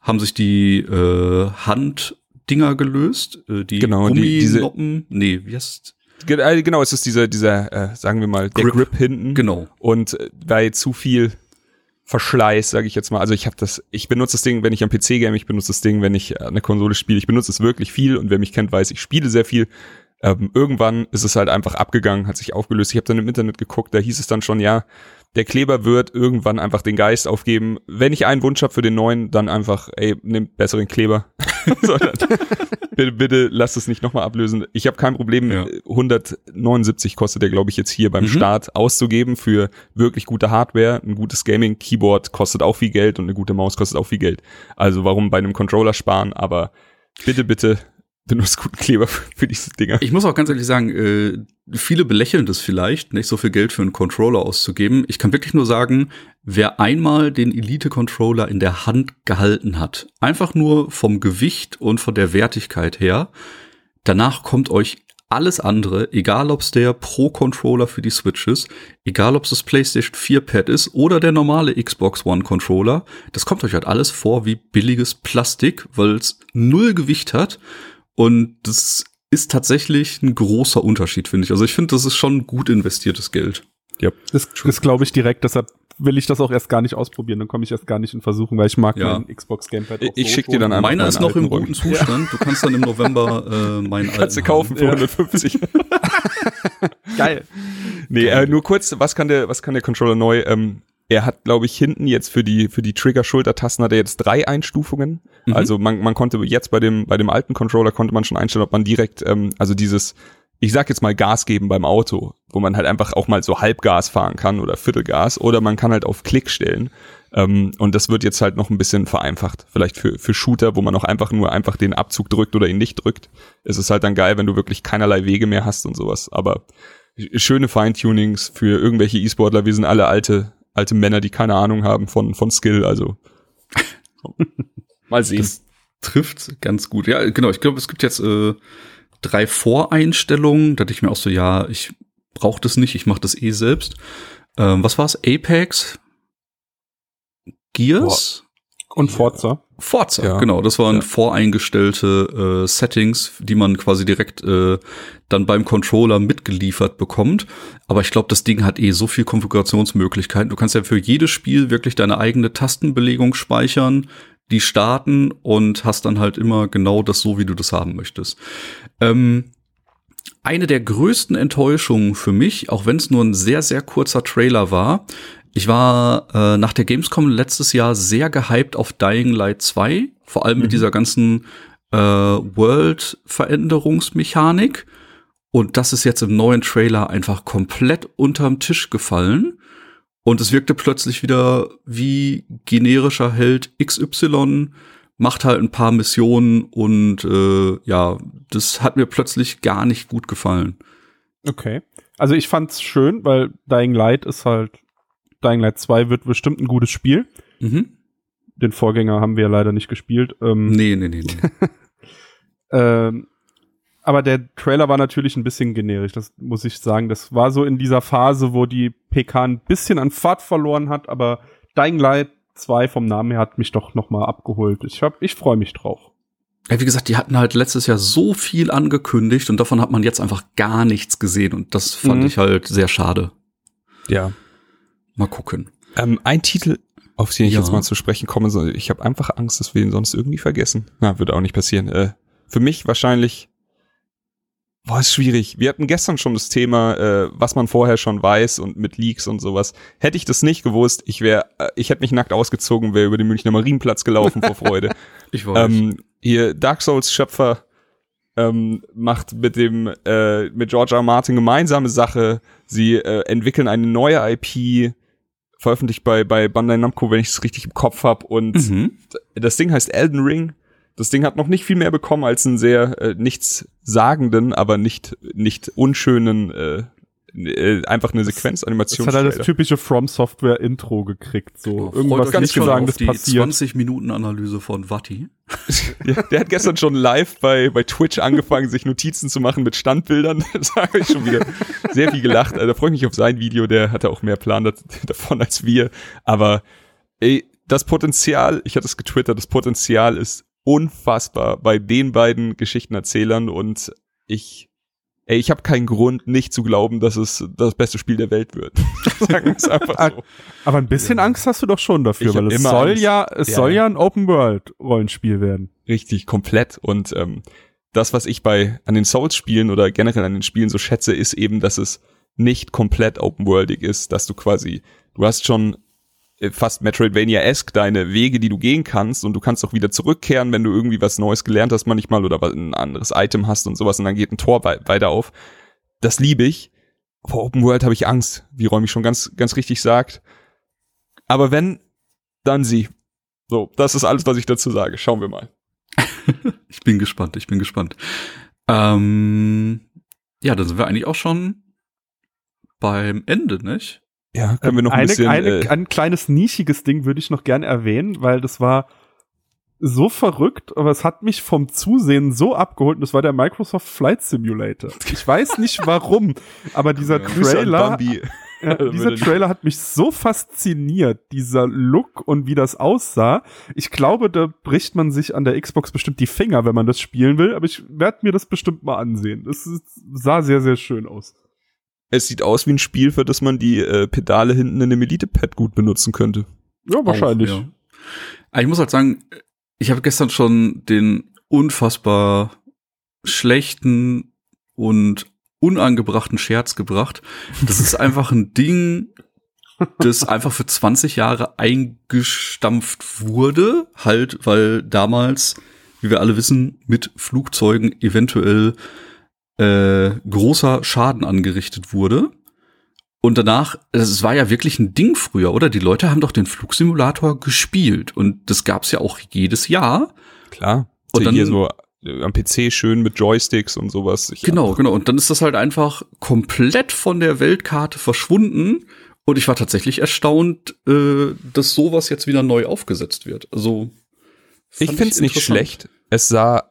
haben sich die äh, Handdinger gelöst. Äh, die genau, die, diese Noppen. Nee, wie heißt genau, es ist dieser, dieser, äh, sagen wir mal, der Grip, Grip hinten. Genau. Und äh, bei zu viel Verschleiß, sage ich jetzt mal. Also ich habe das, ich benutze das Ding, wenn ich am PC game, ich benutze das Ding, wenn ich eine Konsole spiele. Ich benutze es wirklich viel und wer mich kennt, weiß, ich spiele sehr viel. Ähm, irgendwann ist es halt einfach abgegangen, hat sich aufgelöst. Ich habe dann im Internet geguckt, da hieß es dann schon, ja, der Kleber wird irgendwann einfach den Geist aufgeben. Wenn ich einen Wunsch habe für den neuen, dann einfach, ey, nimm besseren Kleber. bitte, bitte lass es nicht nochmal ablösen. Ich habe kein Problem, ja. 179 kostet der, glaube ich, jetzt hier beim mhm. Start auszugeben für wirklich gute Hardware. Ein gutes Gaming-Keyboard kostet auch viel Geld und eine gute Maus kostet auch viel Geld. Also warum bei einem Controller sparen? Aber bitte, bitte benutzt guten Kleber für diese Dinger. Ich muss auch ganz ehrlich sagen, äh, viele belächeln das vielleicht, nicht so viel Geld für einen Controller auszugeben. Ich kann wirklich nur sagen, wer einmal den Elite-Controller in der Hand gehalten hat, einfach nur vom Gewicht und von der Wertigkeit her, danach kommt euch alles andere, egal ob es der Pro-Controller für die Switch ist, egal ob es das PlayStation 4 Pad ist oder der normale Xbox One Controller, das kommt euch halt alles vor wie billiges Plastik, weil es null Gewicht hat und das ist tatsächlich ein großer Unterschied, finde ich. Also ich finde, das ist schon gut investiertes Geld. Ja, das, das glaube ich direkt. Deshalb will ich das auch erst gar nicht ausprobieren. Dann komme ich erst gar nicht in Versuchen, weil ich mag ja. mein Xbox Gamepad auch Ich so schick dir dann einfach Meiner ist noch im guten Zustand. Ja. Du kannst dann im November äh, meinen Kannst du kaufen für ja. 150. Geil. Nee, äh, nur kurz, was kann der, was kann der Controller neu? Ähm, er hat, glaube ich, hinten jetzt für die für die Trigger-Schultertasten hat er jetzt drei Einstufungen. Mhm. Also man, man konnte jetzt bei dem bei dem alten Controller konnte man schon einstellen, ob man direkt ähm, also dieses ich sag jetzt mal Gas geben beim Auto, wo man halt einfach auch mal so Halbgas fahren kann oder Viertelgas oder man kann halt auf Klick stellen. Ähm, und das wird jetzt halt noch ein bisschen vereinfacht. Vielleicht für, für Shooter, wo man auch einfach nur einfach den Abzug drückt oder ihn nicht drückt. Es ist halt dann geil, wenn du wirklich keinerlei Wege mehr hast und sowas. Aber schöne Feintunings für irgendwelche E-Sportler. Wir sind alle alte, alte Männer, die keine Ahnung haben von, von Skill. Also mal sehen. Das trifft ganz gut. Ja, genau. Ich glaube, es gibt jetzt äh, drei Voreinstellungen. Da dachte ich mir auch so, ja, ich brauche das nicht, ich mache das eh selbst. Ähm, was war's? Apex? Gears? Und Forza. Forza, ja. genau. Das waren ja. voreingestellte äh, Settings, die man quasi direkt äh, dann beim Controller mitgeliefert bekommt. Aber ich glaube, das Ding hat eh so viel Konfigurationsmöglichkeiten. Du kannst ja für jedes Spiel wirklich deine eigene Tastenbelegung speichern, die starten und hast dann halt immer genau das so, wie du das haben möchtest. Ähm, eine der größten Enttäuschungen für mich, auch wenn es nur ein sehr, sehr kurzer Trailer war, ich war äh, nach der Gamescom letztes Jahr sehr gehypt auf Dying Light 2, vor allem mhm. mit dieser ganzen äh, World-Veränderungsmechanik. Und das ist jetzt im neuen Trailer einfach komplett unterm Tisch gefallen. Und es wirkte plötzlich wieder wie generischer Held XY, macht halt ein paar Missionen und äh, ja, das hat mir plötzlich gar nicht gut gefallen. Okay. Also ich fand's schön, weil Dying Light ist halt Dying Light 2 wird bestimmt ein gutes Spiel. Mhm. Den Vorgänger haben wir ja leider nicht gespielt. Ähm, nee, nee, nee. nee. ähm, aber der Trailer war natürlich ein bisschen generisch, das muss ich sagen. Das war so in dieser Phase, wo die PK ein bisschen an Fahrt verloren hat, aber Dying Light 2 vom Namen her hat mich doch noch mal abgeholt. Ich, hab, ich freue mich drauf. Ja, wie gesagt, die hatten halt letztes Jahr so viel angekündigt und davon hat man jetzt einfach gar nichts gesehen und das fand mhm. ich halt sehr schade. Ja, Mal gucken. Ähm, ein Titel, auf den ich ja. jetzt mal zu sprechen komme, ich habe einfach Angst, dass wir ihn sonst irgendwie vergessen. Na, würde auch nicht passieren. Äh, für mich wahrscheinlich Boah, ist schwierig. Wir hatten gestern schon das Thema, äh, was man vorher schon weiß und mit Leaks und sowas. Hätte ich das nicht gewusst, ich wäre, äh, ich hätte mich nackt ausgezogen, wäre über den Münchner Marienplatz gelaufen vor Freude. ich weiß. Ähm, hier Dark Souls Schöpfer ähm, macht mit dem äh, mit George R. Martin gemeinsame Sache. Sie äh, entwickeln eine neue IP veröffentlicht bei, bei Bandai Namco, wenn ich es richtig im Kopf habe. Und mhm. das Ding heißt Elden Ring. Das Ding hat noch nicht viel mehr bekommen als einen sehr äh, nichts sagenden, aber nicht, nicht unschönen äh, äh, einfach eine Sequenzanimation. Das hat halt das typische From Software Intro gekriegt, so genau, irgendwas nicht sagen, das die passiert. 20 Minuten Analyse von Watti. ja, der hat gestern schon live bei bei Twitch angefangen, sich Notizen zu machen mit Standbildern. Das habe ich schon wieder sehr viel gelacht. Also, da freue ich mich auf sein Video. Der hatte auch mehr Plan davon als wir. Aber ey, das Potenzial, ich hatte es getwittert, das Potenzial ist unfassbar bei den beiden Geschichtenerzählern und ich ey, ich habe keinen Grund, nicht zu glauben, dass es das beste Spiel der Welt wird. Sagen wir es einfach so. Aber ein bisschen ja. Angst hast du doch schon dafür, weil es soll Angst. ja, es ja. soll ja ein Open World Rollenspiel werden. Richtig, komplett. Und ähm, das, was ich bei an den Souls-Spielen oder generell an den Spielen so schätze, ist eben, dass es nicht komplett open-worldig ist, dass du quasi, du hast schon fast Metroidvania-esque deine Wege, die du gehen kannst und du kannst auch wieder zurückkehren, wenn du irgendwie was Neues gelernt hast manchmal oder ein anderes Item hast und sowas und dann geht ein Tor weiter auf. Das liebe ich. Vor Open World habe ich Angst, wie Räumi schon ganz, ganz richtig sagt. Aber wenn, dann sie. So, das ist alles, was ich dazu sage. Schauen wir mal. ich bin gespannt, ich bin gespannt. Ähm, ja, dann sind wir eigentlich auch schon beim Ende, nicht? Ja, können wir noch ein eine, bisschen. Eine, äh, ein kleines nischiges Ding würde ich noch gerne erwähnen, weil das war so verrückt, aber es hat mich vom Zusehen so abgeholt. Und das war der Microsoft Flight Simulator. Ich weiß nicht warum, aber dieser Trailer. Ja, dieser Trailer hat mich so fasziniert, dieser Look und wie das aussah. Ich glaube, da bricht man sich an der Xbox bestimmt die Finger, wenn man das spielen will, aber ich werde mir das bestimmt mal ansehen. Das sah sehr, sehr schön aus. Es sieht aus wie ein Spiel, für das man die äh, Pedale hinten in dem Elite-Pad gut benutzen könnte. Ja, wahrscheinlich. Auch, ja. Ich muss halt sagen, ich habe gestern schon den unfassbar schlechten und unangebrachten Scherz gebracht. Das ist einfach ein Ding, das einfach für 20 Jahre eingestampft wurde, halt, weil damals, wie wir alle wissen, mit Flugzeugen eventuell äh, großer Schaden angerichtet wurde. Und danach, es war ja wirklich ein Ding früher, oder? Die Leute haben doch den Flugsimulator gespielt und das gab's ja auch jedes Jahr. Klar. Und dann hier so äh, am PC schön mit Joysticks und sowas. Genau, genau. Und dann ist das halt einfach komplett von der Weltkarte verschwunden. Und ich war tatsächlich erstaunt, äh, dass sowas jetzt wieder neu aufgesetzt wird. Also ich finde es nicht schlecht. Es sah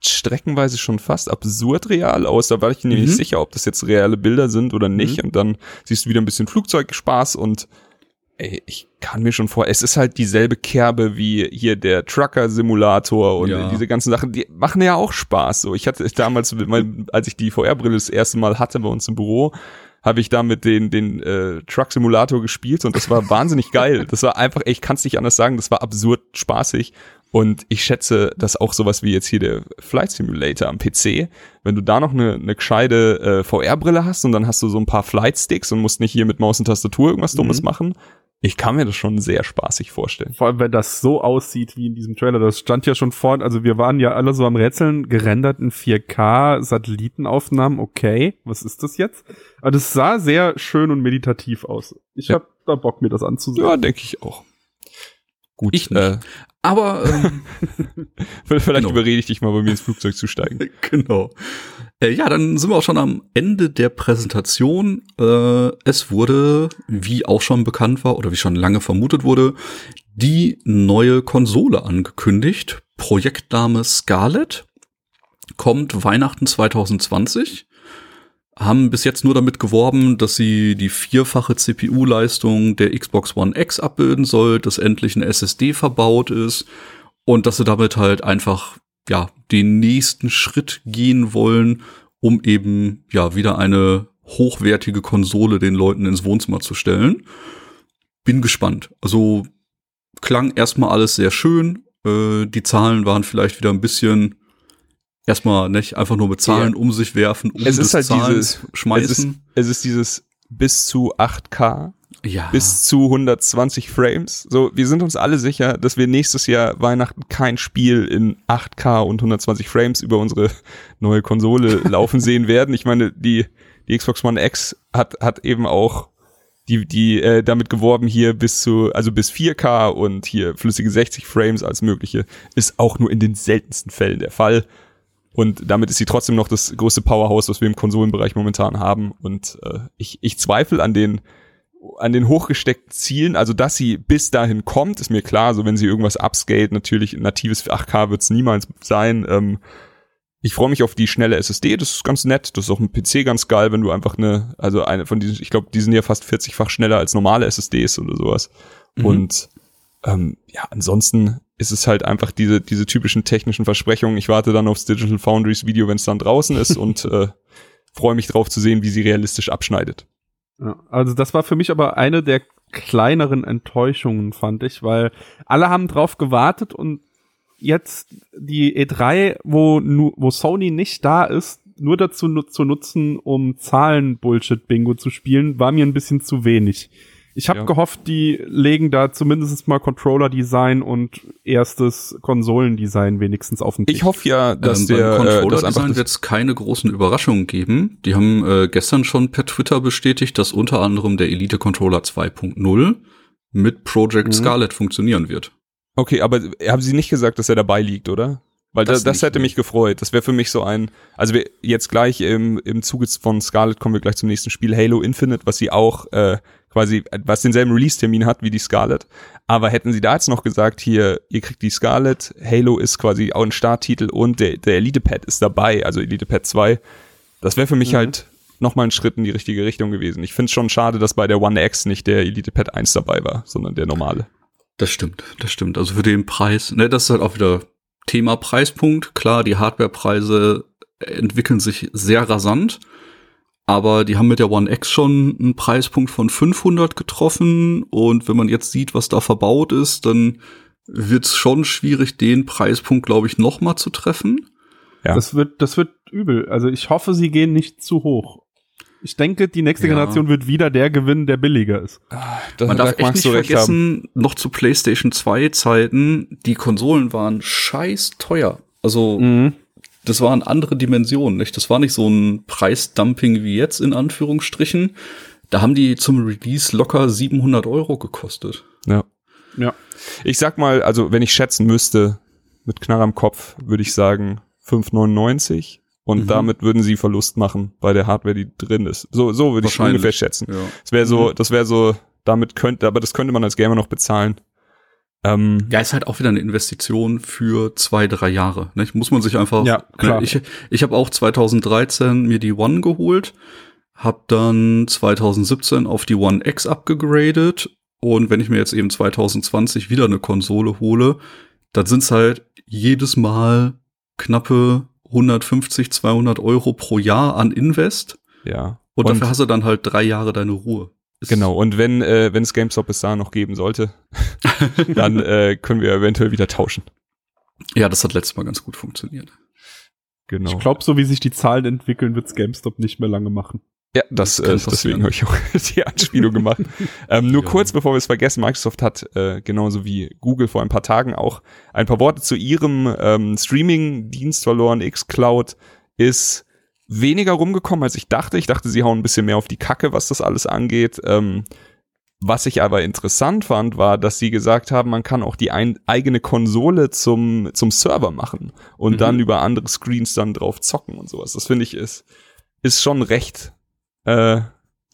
streckenweise schon fast absurd real aus. Da war ich mir mhm. nicht sicher, ob das jetzt reale Bilder sind oder nicht. Mhm. Und dann siehst du wieder ein bisschen Flugzeugspaß und ey, ich kann mir schon vor, es ist halt dieselbe Kerbe wie hier der Trucker-Simulator und ja. diese ganzen Sachen, die machen ja auch Spaß. So, ich hatte damals, als ich die VR-Brille das erste Mal hatte bei uns im Büro, habe ich da mit den, den äh, Truck-Simulator gespielt und das war wahnsinnig geil. Das war einfach, ey, ich kann es nicht anders sagen, das war absurd spaßig. Und ich schätze, dass auch sowas wie jetzt hier der Flight Simulator am PC, wenn du da noch eine, eine gescheite äh, VR-Brille hast und dann hast du so ein paar Flight-Sticks und musst nicht hier mit Maus und Tastatur irgendwas Dummes mhm. machen, ich kann mir das schon sehr spaßig vorstellen. Vor allem, wenn das so aussieht wie in diesem Trailer. Das stand ja schon vor, also wir waren ja alle so am Rätseln, gerendert in 4K, Satellitenaufnahmen, okay, was ist das jetzt? Aber das sah sehr schön und meditativ aus. Ich ja. habe da Bock, mir das anzusehen. Ja, denke ich auch. Gut. Ich nicht. Äh, aber ähm, vielleicht genau. überrede ich dich mal, bei mir ins Flugzeug zu steigen. genau. Äh, ja, dann sind wir auch schon am Ende der Präsentation. Äh, es wurde, wie auch schon bekannt war oder wie schon lange vermutet wurde, die neue Konsole angekündigt. Projektname Scarlett kommt Weihnachten 2020 haben bis jetzt nur damit geworben, dass sie die vierfache CPU-Leistung der Xbox One X abbilden soll, dass endlich ein SSD verbaut ist und dass sie damit halt einfach ja den nächsten Schritt gehen wollen, um eben ja wieder eine hochwertige Konsole den Leuten ins Wohnzimmer zu stellen. Bin gespannt. Also klang erstmal alles sehr schön. Äh, die Zahlen waren vielleicht wieder ein bisschen erstmal nicht einfach nur mit Zahlen ja. um sich werfen, um es ist halt dieses, schmeißen. Es ist, es ist dieses bis zu 8K, ja. bis zu 120 Frames. So, wir sind uns alle sicher, dass wir nächstes Jahr Weihnachten kein Spiel in 8K und 120 Frames über unsere neue Konsole laufen sehen werden. Ich meine, die, die Xbox One X hat, hat eben auch die, die äh, damit geworben hier bis zu, also bis 4K und hier flüssige 60 Frames als mögliche, ist auch nur in den seltensten Fällen der Fall. Und damit ist sie trotzdem noch das größte Powerhouse, was wir im Konsolenbereich momentan haben. Und äh, ich, ich zweifle an den an den hochgesteckten Zielen, also dass sie bis dahin kommt, ist mir klar. So wenn sie irgendwas upscaled, natürlich natives 8K wird es niemals sein. Ähm, ich freue mich auf die schnelle SSD, das ist ganz nett. Das ist auch ein PC ganz geil, wenn du einfach eine, also eine von diesen, ich glaube, die sind ja fast 40-fach schneller als normale SSDs oder sowas. Mhm. Und ähm, ja, ansonsten ist es halt einfach diese, diese typischen technischen Versprechungen. Ich warte dann aufs Digital Foundries Video, wenn es dann draußen ist und äh, freue mich drauf zu sehen, wie sie realistisch abschneidet. Ja, also das war für mich aber eine der kleineren Enttäuschungen, fand ich, weil alle haben drauf gewartet und jetzt die E3, wo, wo Sony nicht da ist, nur dazu zu nutzen, um Zahlen-Bullshit-Bingo zu spielen, war mir ein bisschen zu wenig. Ich habe ja. gehofft, die legen da zumindest mal Controller-Design und erstes Konsolendesign wenigstens auf den Tisch. Ich hoffe ja, dass ähm, der äh, Controller-Design wird es keine großen Überraschungen geben. Die haben äh, gestern schon per Twitter bestätigt, dass unter anderem der Elite Controller 2.0 mit Project mhm. Scarlet funktionieren wird. Okay, aber haben Sie nicht gesagt, dass er dabei liegt, oder? Weil das, das, das hätte mich gefreut. Das wäre für mich so ein, also wir jetzt gleich im, im Zuge von Scarlet kommen wir gleich zum nächsten Spiel, Halo Infinite, was sie auch äh, quasi, was denselben Release-Termin hat wie die Scarlet. Aber hätten sie da jetzt noch gesagt, hier, ihr kriegt die Scarlet, Halo ist quasi auch ein Starttitel und der, der Elite-Pad ist dabei, also Elite-Pad 2, das wäre für mich mhm. halt nochmal ein Schritt in die richtige Richtung gewesen. Ich finde es schon schade, dass bei der One X nicht der Elite Pad 1 dabei war, sondern der normale. Das stimmt, das stimmt. Also für den Preis, ne, das ist halt auch wieder Thema Preispunkt. Klar, die Hardwarepreise entwickeln sich sehr rasant, aber die haben mit der One X schon einen Preispunkt von 500 getroffen und wenn man jetzt sieht, was da verbaut ist, dann wird es schon schwierig, den Preispunkt, glaube ich, noch mal zu treffen. Ja. Das wird, das wird übel. Also ich hoffe, sie gehen nicht zu hoch. Ich denke, die nächste ja. Generation wird wieder der gewinnen, der billiger ist. Ah, das, Man darf echt nicht vergessen, haben. noch zu PlayStation 2 Zeiten, die Konsolen waren scheiß teuer. Also, mhm. Das waren andere Dimensionen, nicht? Das war nicht so ein Preisdumping wie jetzt, in Anführungsstrichen. Da haben die zum Release locker 700 Euro gekostet. Ja. Ja. Ich sag mal, also, wenn ich schätzen müsste, mit Knarr am Kopf, würde ich sagen 5,99 und mhm. damit würden sie Verlust machen bei der Hardware, die drin ist. So, so würde ich ungefähr schätzen. Ja. Das wäre so, mhm. das wäre so, damit könnte, aber das könnte man als Gamer noch bezahlen. Ähm, ja, ist halt auch wieder eine Investition für zwei, drei Jahre. Ne? Muss man sich einfach. Ja, klar. Ich, ich habe auch 2013 mir die One geholt, habe dann 2017 auf die One X abgegradet und wenn ich mir jetzt eben 2020 wieder eine Konsole hole, dann sind's halt jedes Mal knappe 150, 200 Euro pro Jahr an Invest. Ja. Und, und dafür hast du dann halt drei Jahre deine Ruhe. Genau, und wenn äh, wenn es GameStop bis da noch geben sollte, dann äh, können wir eventuell wieder tauschen. Ja, das hat letztes Mal ganz gut funktioniert. Genau. Ich glaube, so wie sich die Zahlen entwickeln, wird's GameStop nicht mehr lange machen. Ja, das, äh, deswegen habe ich auch die Anspielung gemacht. ähm, nur ja. kurz, bevor wir es vergessen, Microsoft hat äh, genauso wie Google vor ein paar Tagen auch ein paar Worte zu ihrem ähm, Streaming-Dienst verloren. xCloud ist weniger rumgekommen, als ich dachte. Ich dachte, sie hauen ein bisschen mehr auf die Kacke, was das alles angeht. Ähm, was ich aber interessant fand, war, dass sie gesagt haben, man kann auch die ein, eigene Konsole zum, zum Server machen und mhm. dann über andere Screens dann drauf zocken und sowas. Das finde ich ist, ist schon recht äh,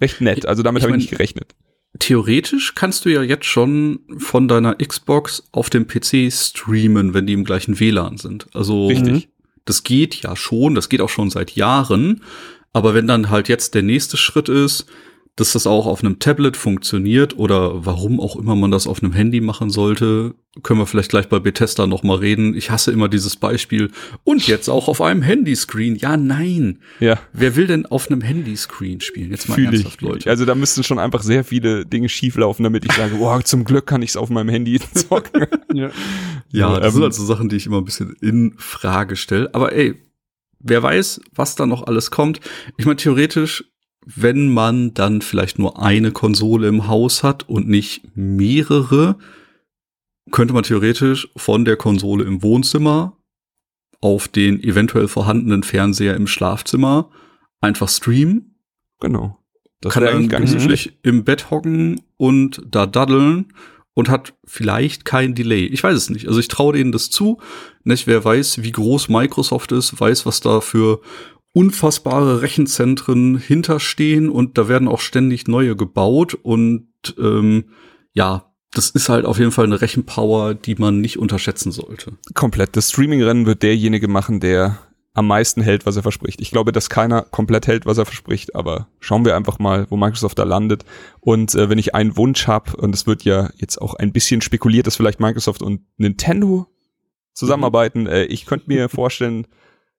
recht nett. Also damit habe ich nicht gerechnet. Theoretisch kannst du ja jetzt schon von deiner Xbox auf dem PC streamen, wenn die im gleichen WLAN sind. Also Richtig. Das geht ja schon, das geht auch schon seit Jahren. Aber wenn dann halt jetzt der nächste Schritt ist, dass das auch auf einem Tablet funktioniert oder warum auch immer man das auf einem Handy machen sollte, können wir vielleicht gleich bei Bethesda noch mal reden. Ich hasse immer dieses Beispiel. Und jetzt auch auf einem Handyscreen. Ja, nein. Ja. Wer will denn auf einem Handyscreen spielen? Jetzt mal Fühl ernsthaft, ich. Leute. Also da müssten schon einfach sehr viele Dinge schieflaufen, damit ich sage, wow, zum Glück kann ich es auf meinem Handy zocken. ja, ja das ähm, sind halt so Sachen, die ich immer ein bisschen in Frage stelle. Aber ey, wer weiß, was da noch alles kommt. Ich meine, theoretisch wenn man dann vielleicht nur eine Konsole im Haus hat und nicht mehrere, könnte man theoretisch von der Konsole im Wohnzimmer auf den eventuell vorhandenen Fernseher im Schlafzimmer einfach streamen. Genau. Das kann er eigentlich gar nicht so schlecht im Bett hocken und da daddeln und hat vielleicht kein Delay. Ich weiß es nicht. Also ich traue denen das zu. Nicht, wer weiß, wie groß Microsoft ist, weiß, was da für unfassbare Rechenzentren hinterstehen und da werden auch ständig neue gebaut und ähm, ja, das ist halt auf jeden Fall eine Rechenpower, die man nicht unterschätzen sollte. Komplett. Das Streaming-Rennen wird derjenige machen, der am meisten hält, was er verspricht. Ich glaube, dass keiner komplett hält, was er verspricht, aber schauen wir einfach mal, wo Microsoft da landet. Und äh, wenn ich einen Wunsch habe, und es wird ja jetzt auch ein bisschen spekuliert, dass vielleicht Microsoft und Nintendo zusammenarbeiten, mhm. äh, ich könnte mir vorstellen,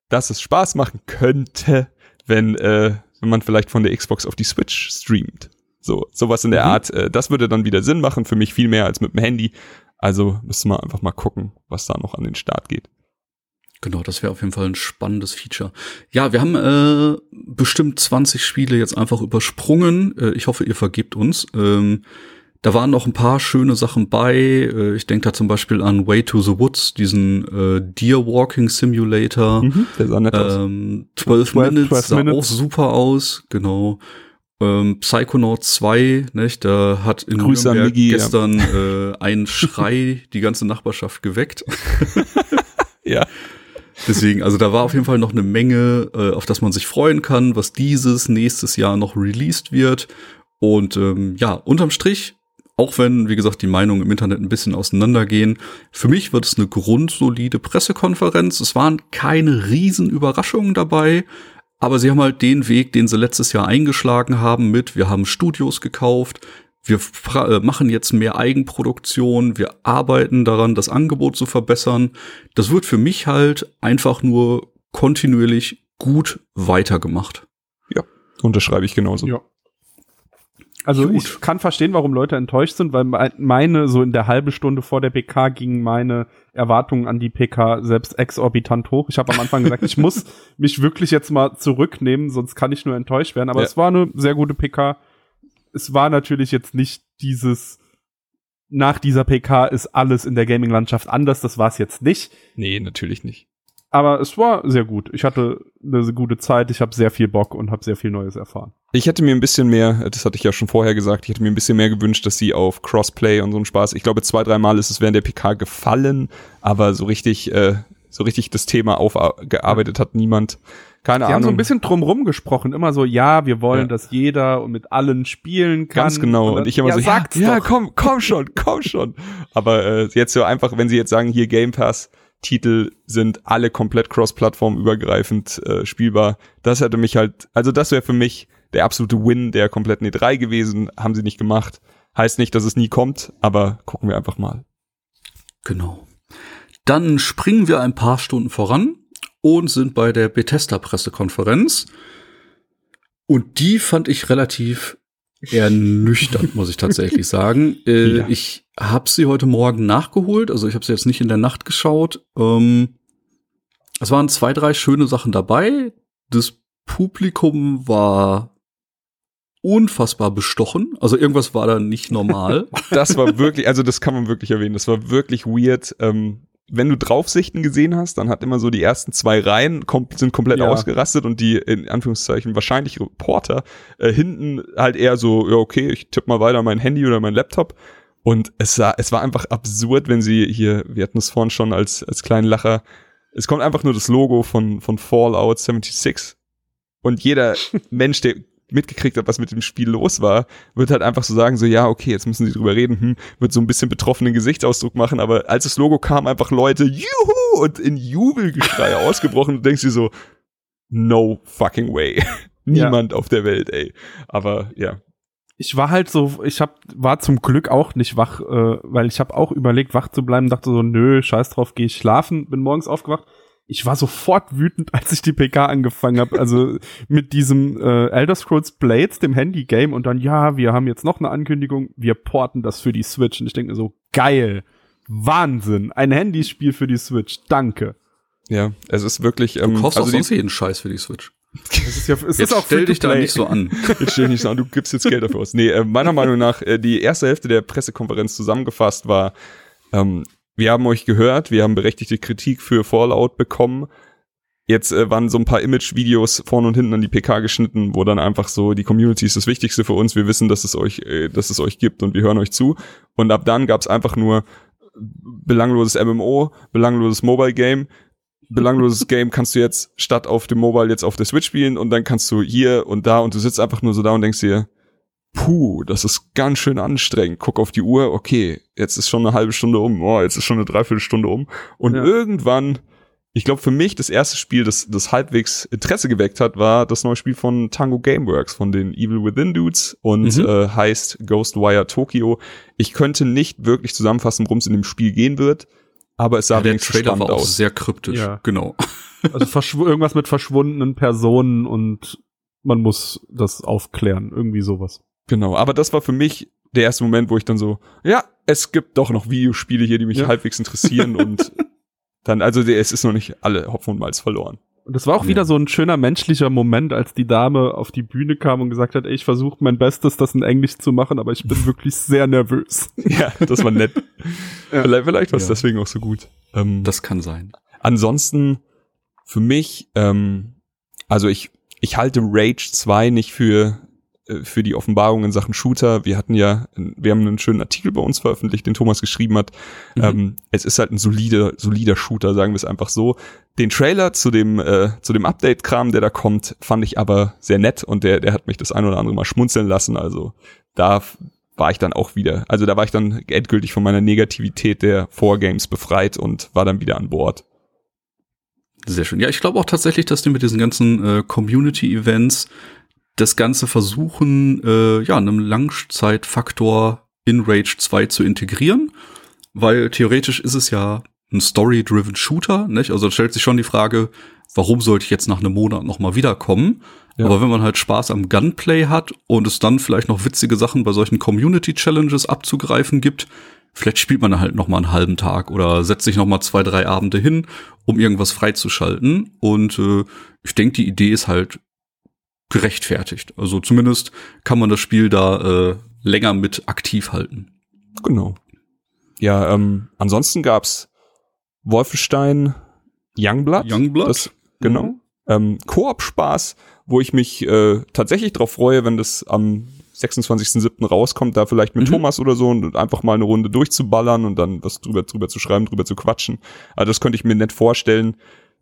dass es Spaß machen könnte, wenn, äh, wenn man vielleicht von der Xbox auf die Switch streamt. So, sowas in der mhm. Art. Äh, das würde dann wieder Sinn machen, für mich viel mehr als mit dem Handy. Also müssen wir einfach mal gucken, was da noch an den Start geht. Genau, das wäre auf jeden Fall ein spannendes Feature. Ja, wir haben äh, bestimmt 20 Spiele jetzt einfach übersprungen. Äh, ich hoffe, ihr vergebt uns. Ähm, da waren noch ein paar schöne Sachen bei. Äh, ich denke da zum Beispiel an Way to the Woods, diesen äh, Deer Walking Simulator. Mhm, der sah nett ähm, 12, 12 Minutes 12 sah Minutes. auch super aus, genau. Ähm, Psychonaut 2, nicht, da hat in Grüße Nürnberg Migi, gestern ja. äh, ein Schrei die ganze Nachbarschaft geweckt. ja. Deswegen, also da war auf jeden Fall noch eine Menge, äh, auf das man sich freuen kann, was dieses nächstes Jahr noch released wird. Und ähm, ja, unterm Strich auch wenn, wie gesagt, die Meinungen im Internet ein bisschen auseinandergehen. Für mich wird es eine grundsolide Pressekonferenz. Es waren keine riesen Überraschungen dabei, Aber sie haben halt den Weg, den sie letztes Jahr eingeschlagen haben mit, wir haben Studios gekauft, wir äh, machen jetzt mehr Eigenproduktion, wir arbeiten daran, das Angebot zu verbessern. Das wird für mich halt einfach nur kontinuierlich gut weitergemacht. Ja, unterschreibe ich genauso. Ja. Also Gut. ich kann verstehen, warum Leute enttäuscht sind, weil meine, so in der halben Stunde vor der PK gingen meine Erwartungen an die PK selbst exorbitant hoch. Ich habe am Anfang gesagt, ich muss mich wirklich jetzt mal zurücknehmen, sonst kann ich nur enttäuscht werden. Aber ja. es war eine sehr gute PK. Es war natürlich jetzt nicht dieses, nach dieser PK ist alles in der Gaming-Landschaft anders. Das war es jetzt nicht. Nee, natürlich nicht. Aber es war sehr gut. Ich hatte eine gute Zeit, ich habe sehr viel Bock und habe sehr viel Neues erfahren. Ich hätte mir ein bisschen mehr, das hatte ich ja schon vorher gesagt, ich hätte mir ein bisschen mehr gewünscht, dass sie auf Crossplay und so einen Spaß. Ich glaube, zwei, dreimal ist es während der PK gefallen, aber so richtig, äh, so richtig das Thema aufgearbeitet hat niemand. Keine Sie Ahnung. haben so ein bisschen drumrum gesprochen, immer so, ja, wir wollen, ja. dass jeder und mit allen spielen kann. Ganz genau. Und, und ich immer ja, so, ja, ja, komm, komm schon, komm schon. Aber äh, jetzt so einfach, wenn Sie jetzt sagen, hier Game Pass, Titel sind alle komplett cross-Plattform übergreifend äh, spielbar. Das hätte mich halt, also das wäre für mich der absolute Win der kompletten E3 gewesen. Haben sie nicht gemacht. Heißt nicht, dass es nie kommt, aber gucken wir einfach mal. Genau. Dann springen wir ein paar Stunden voran und sind bei der Bethesda-Pressekonferenz. Und die fand ich relativ ernüchternd, muss ich tatsächlich sagen. Äh, ja. Ich habe sie heute Morgen nachgeholt, also ich habe sie jetzt nicht in der Nacht geschaut. Ähm, es waren zwei, drei schöne Sachen dabei. Das Publikum war unfassbar bestochen. Also irgendwas war da nicht normal. das war wirklich, also das kann man wirklich erwähnen. Das war wirklich weird. Ähm, wenn du Draufsichten gesehen hast, dann hat immer so die ersten zwei Reihen kom sind komplett ja. ausgerastet und die in Anführungszeichen wahrscheinlich Reporter äh, hinten halt eher so, ja okay, ich tippe mal weiter mein Handy oder mein Laptop. Und es, sah, es war einfach absurd, wenn sie hier, wir hatten es vorhin schon als, als kleinen Lacher, es kommt einfach nur das Logo von, von Fallout 76 und jeder Mensch, der mitgekriegt hat, was mit dem Spiel los war, wird halt einfach so sagen, so ja, okay, jetzt müssen sie drüber reden, hm, wird so ein bisschen betroffenen Gesichtsausdruck machen, aber als das Logo kam, einfach Leute, juhu, und in Jubelgeschrei ausgebrochen, du denkst dir so, no fucking way. Niemand ja. auf der Welt, ey. Aber ja, ich war halt so, ich hab, war zum Glück auch nicht wach, äh, weil ich habe auch überlegt, wach zu bleiben, dachte so, nö, scheiß drauf, geh ich schlafen, bin morgens aufgewacht ich war sofort wütend, als ich die PK angefangen habe. Also mit diesem äh, Elder Scrolls Blades, dem Handy-Game, und dann, ja, wir haben jetzt noch eine Ankündigung, wir porten das für die Switch. Und ich denke mir so, geil, Wahnsinn, ein Handyspiel für die Switch, danke. Ja, es ist wirklich. Ähm, du kaufst also auch sonst jeden Scheiß für die Switch. Das ist ja, es jetzt ist auch stell dich da nicht so an. Jetzt stell dich nicht so an, du gibst jetzt Geld dafür aus. Nee, äh, meiner Meinung nach, äh, die erste Hälfte der Pressekonferenz zusammengefasst war, ähm, wir haben euch gehört, wir haben berechtigte Kritik für Fallout bekommen. Jetzt äh, waren so ein paar Image-Videos vorne und hinten an die PK geschnitten, wo dann einfach so, die Community ist das Wichtigste für uns, wir wissen, dass es euch, äh, dass es euch gibt und wir hören euch zu. Und ab dann gab's einfach nur belangloses MMO, belangloses Mobile-Game, belangloses Game kannst du jetzt statt auf dem Mobile jetzt auf der Switch spielen und dann kannst du hier und da und du sitzt einfach nur so da und denkst dir, puh, das ist ganz schön anstrengend. Guck auf die Uhr, okay, jetzt ist schon eine halbe Stunde um, oh, jetzt ist schon eine Dreiviertelstunde um. Und ja. irgendwann, ich glaube für mich, das erste Spiel, das, das halbwegs Interesse geweckt hat, war das neue Spiel von Tango Gameworks, von den Evil Within Dudes und mhm. äh, heißt Ghostwire Tokyo. Ich könnte nicht wirklich zusammenfassen, worum es in dem Spiel gehen wird, aber es sah ja, der Trailer war auch aus. sehr kryptisch. Ja. Genau. Also irgendwas mit verschwundenen Personen und man muss das aufklären, irgendwie sowas. Genau, aber das war für mich der erste Moment, wo ich dann so, ja, es gibt doch noch Videospiele hier, die mich ja. halbwegs interessieren und dann, also es ist noch nicht alle Hopfen und Malz verloren. Und das war auch ja. wieder so ein schöner menschlicher Moment, als die Dame auf die Bühne kam und gesagt hat, ey, ich versuche mein Bestes, das in Englisch zu machen, aber ich bin wirklich sehr nervös. Ja, das war nett. ja. Vielleicht, vielleicht war es ja. deswegen auch so gut. Ähm, das kann sein. Ansonsten, für mich, ähm, also ich, ich halte Rage 2 nicht für für die Offenbarung in Sachen Shooter. Wir hatten ja, wir haben einen schönen Artikel bei uns veröffentlicht, den Thomas geschrieben hat. Mhm. Ähm, es ist halt ein solider, solider Shooter, sagen wir es einfach so. Den Trailer zu dem, äh, zu dem Update-Kram, der da kommt, fand ich aber sehr nett und der, der hat mich das ein oder andere Mal schmunzeln lassen. Also da war ich dann auch wieder, also da war ich dann endgültig von meiner Negativität der Vorgames befreit und war dann wieder an Bord. Sehr schön. Ja, ich glaube auch tatsächlich, dass die mit diesen ganzen äh, Community-Events das Ganze versuchen, äh, ja, einem Langzeitfaktor in Rage 2 zu integrieren, weil theoretisch ist es ja ein Story-driven Shooter, nicht? Also da stellt sich schon die Frage, warum sollte ich jetzt nach einem Monat noch mal wiederkommen? Ja. Aber wenn man halt Spaß am Gunplay hat und es dann vielleicht noch witzige Sachen bei solchen Community-Challenges abzugreifen gibt, vielleicht spielt man halt noch mal einen halben Tag oder setzt sich noch mal zwei, drei Abende hin, um irgendwas freizuschalten. Und äh, ich denke, die Idee ist halt gerechtfertigt. Also zumindest kann man das Spiel da äh, länger mit aktiv halten. Genau. Ja, ähm, ansonsten gab's Wolfenstein Youngblood. Youngblood. Das, genau. Mhm. Ähm, Koop-Spaß, wo ich mich äh, tatsächlich drauf freue, wenn das am 26.07. rauskommt, da vielleicht mit mhm. Thomas oder so und einfach mal eine Runde durchzuballern und dann was drüber, drüber zu schreiben, drüber zu quatschen. Also das könnte ich mir nett vorstellen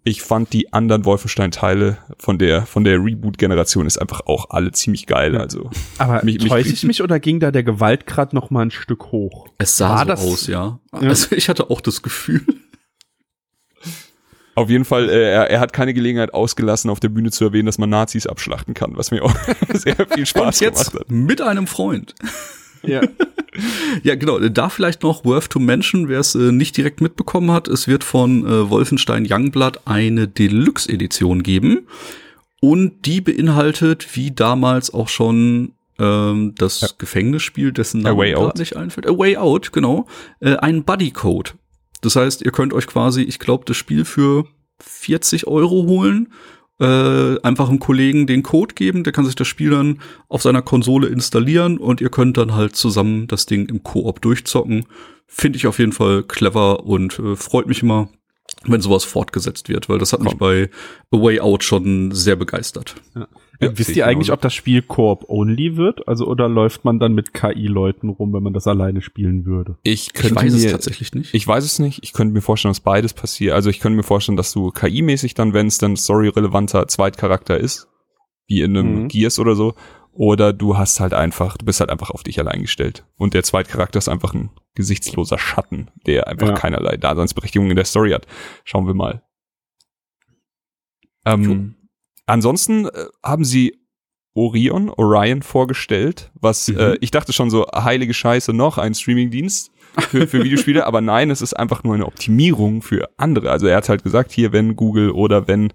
ich fand die anderen Wolfenstein-Teile von der, von der Reboot-Generation ist einfach auch alle ziemlich geil. Also, Aber mich, täusche ich mich oder ging da der Gewaltgrad noch mal ein Stück hoch? Es sah War so das? aus, ja. ja. Also ich hatte auch das Gefühl. Auf jeden Fall, äh, er, er hat keine Gelegenheit ausgelassen, auf der Bühne zu erwähnen, dass man Nazis abschlachten kann, was mir auch sehr viel Spaß Und jetzt gemacht hat. Mit einem Freund. Ja. ja, genau. Da vielleicht noch worth to mention, wer es äh, nicht direkt mitbekommen hat. Es wird von äh, Wolfenstein Youngblood eine Deluxe-Edition geben. Und die beinhaltet, wie damals auch schon ähm, das ja. Gefängnisspiel, dessen Name gerade nicht einfällt. A Way Out, genau. Äh, ein Buddy-Code. Das heißt, ihr könnt euch quasi, ich glaube, das Spiel für 40 Euro holen äh, einfach einem Kollegen den Code geben, der kann sich das Spiel dann auf seiner Konsole installieren und ihr könnt dann halt zusammen das Ding im Koop durchzocken. Finde ich auf jeden Fall clever und äh, freut mich immer, wenn sowas fortgesetzt wird, weil das hat Komm. mich bei A Way Out schon sehr begeistert. Ja. Ja, Wisst ihr eigentlich, ob das Spiel Koop-only wird? Also, oder läuft man dann mit KI-Leuten rum, wenn man das alleine spielen würde? Ich, könnte ich weiß mir, es tatsächlich nicht. Ich weiß es nicht. Ich könnte mir vorstellen, dass beides passiert. Also, ich könnte mir vorstellen, dass du KI-mäßig dann, wenn es dann story-relevanter Zweitcharakter ist, wie in einem mhm. Gears oder so, oder du hast halt einfach, du bist halt einfach auf dich allein gestellt. Und der Zweitcharakter ist einfach ein gesichtsloser Schatten, der einfach ja. keinerlei Daseinsberechtigung in der Story hat. Schauen wir mal. Ähm, ansonsten äh, haben sie Orion, Orion vorgestellt, was mhm. äh, ich dachte schon so, heilige Scheiße noch, ein Streamingdienst für, für Videospiele, aber nein, es ist einfach nur eine Optimierung für andere. Also er hat halt gesagt, hier, wenn Google oder wenn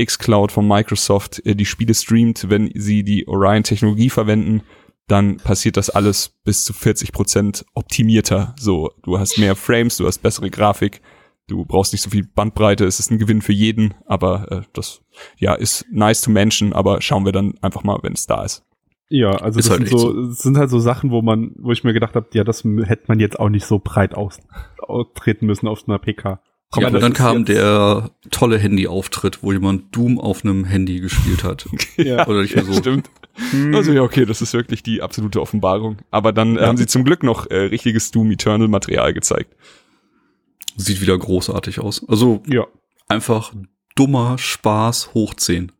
xCloud von Microsoft äh, die Spiele streamt, wenn sie die Orion-Technologie verwenden, dann passiert das alles bis zu 40 Prozent optimierter. So, du hast mehr Frames, du hast bessere Grafik, du brauchst nicht so viel Bandbreite, es ist ein Gewinn für jeden, aber äh, das ja ist nice to mention, aber schauen wir dann einfach mal, wenn es da ist. Ja, also ist das halt sind so, so, sind halt so Sachen, wo man, wo ich mir gedacht habe, ja, das hätte man jetzt auch nicht so breit aus, austreten müssen auf einer PK. Komm, ja, aber dann kam der tolle Handy-Auftritt, wo jemand Doom auf einem Handy gespielt hat. ja, Oder nicht mehr so. Ja, stimmt. Hm. Also ja, okay, das ist wirklich die absolute Offenbarung. Aber dann ja. haben sie zum Glück noch äh, richtiges Doom Eternal Material gezeigt. Sieht wieder großartig aus. Also ja. einfach dummer Spaß hoch 10.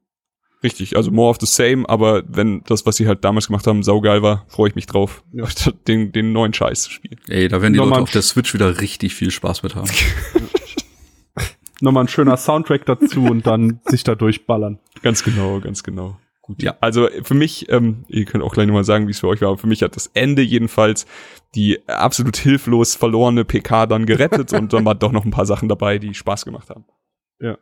Richtig, also more of the same, aber wenn das, was sie halt damals gemacht haben, saugeil war, freue ich mich drauf, ja. den, den neuen Scheiß zu spielen. Ey, da werden die Nochmal Leute auf der Switch wieder richtig viel Spaß mit haben. Nochmal ein schöner Soundtrack dazu und dann sich da durchballern. Ganz genau, ganz genau. Gut. Ja, also für mich, ähm, ihr könnt auch gleich nochmal sagen, wie es für euch war, aber für mich hat das Ende jedenfalls die absolut hilflos verlorene PK dann gerettet und dann waren doch noch ein paar Sachen dabei, die Spaß gemacht haben. Ja.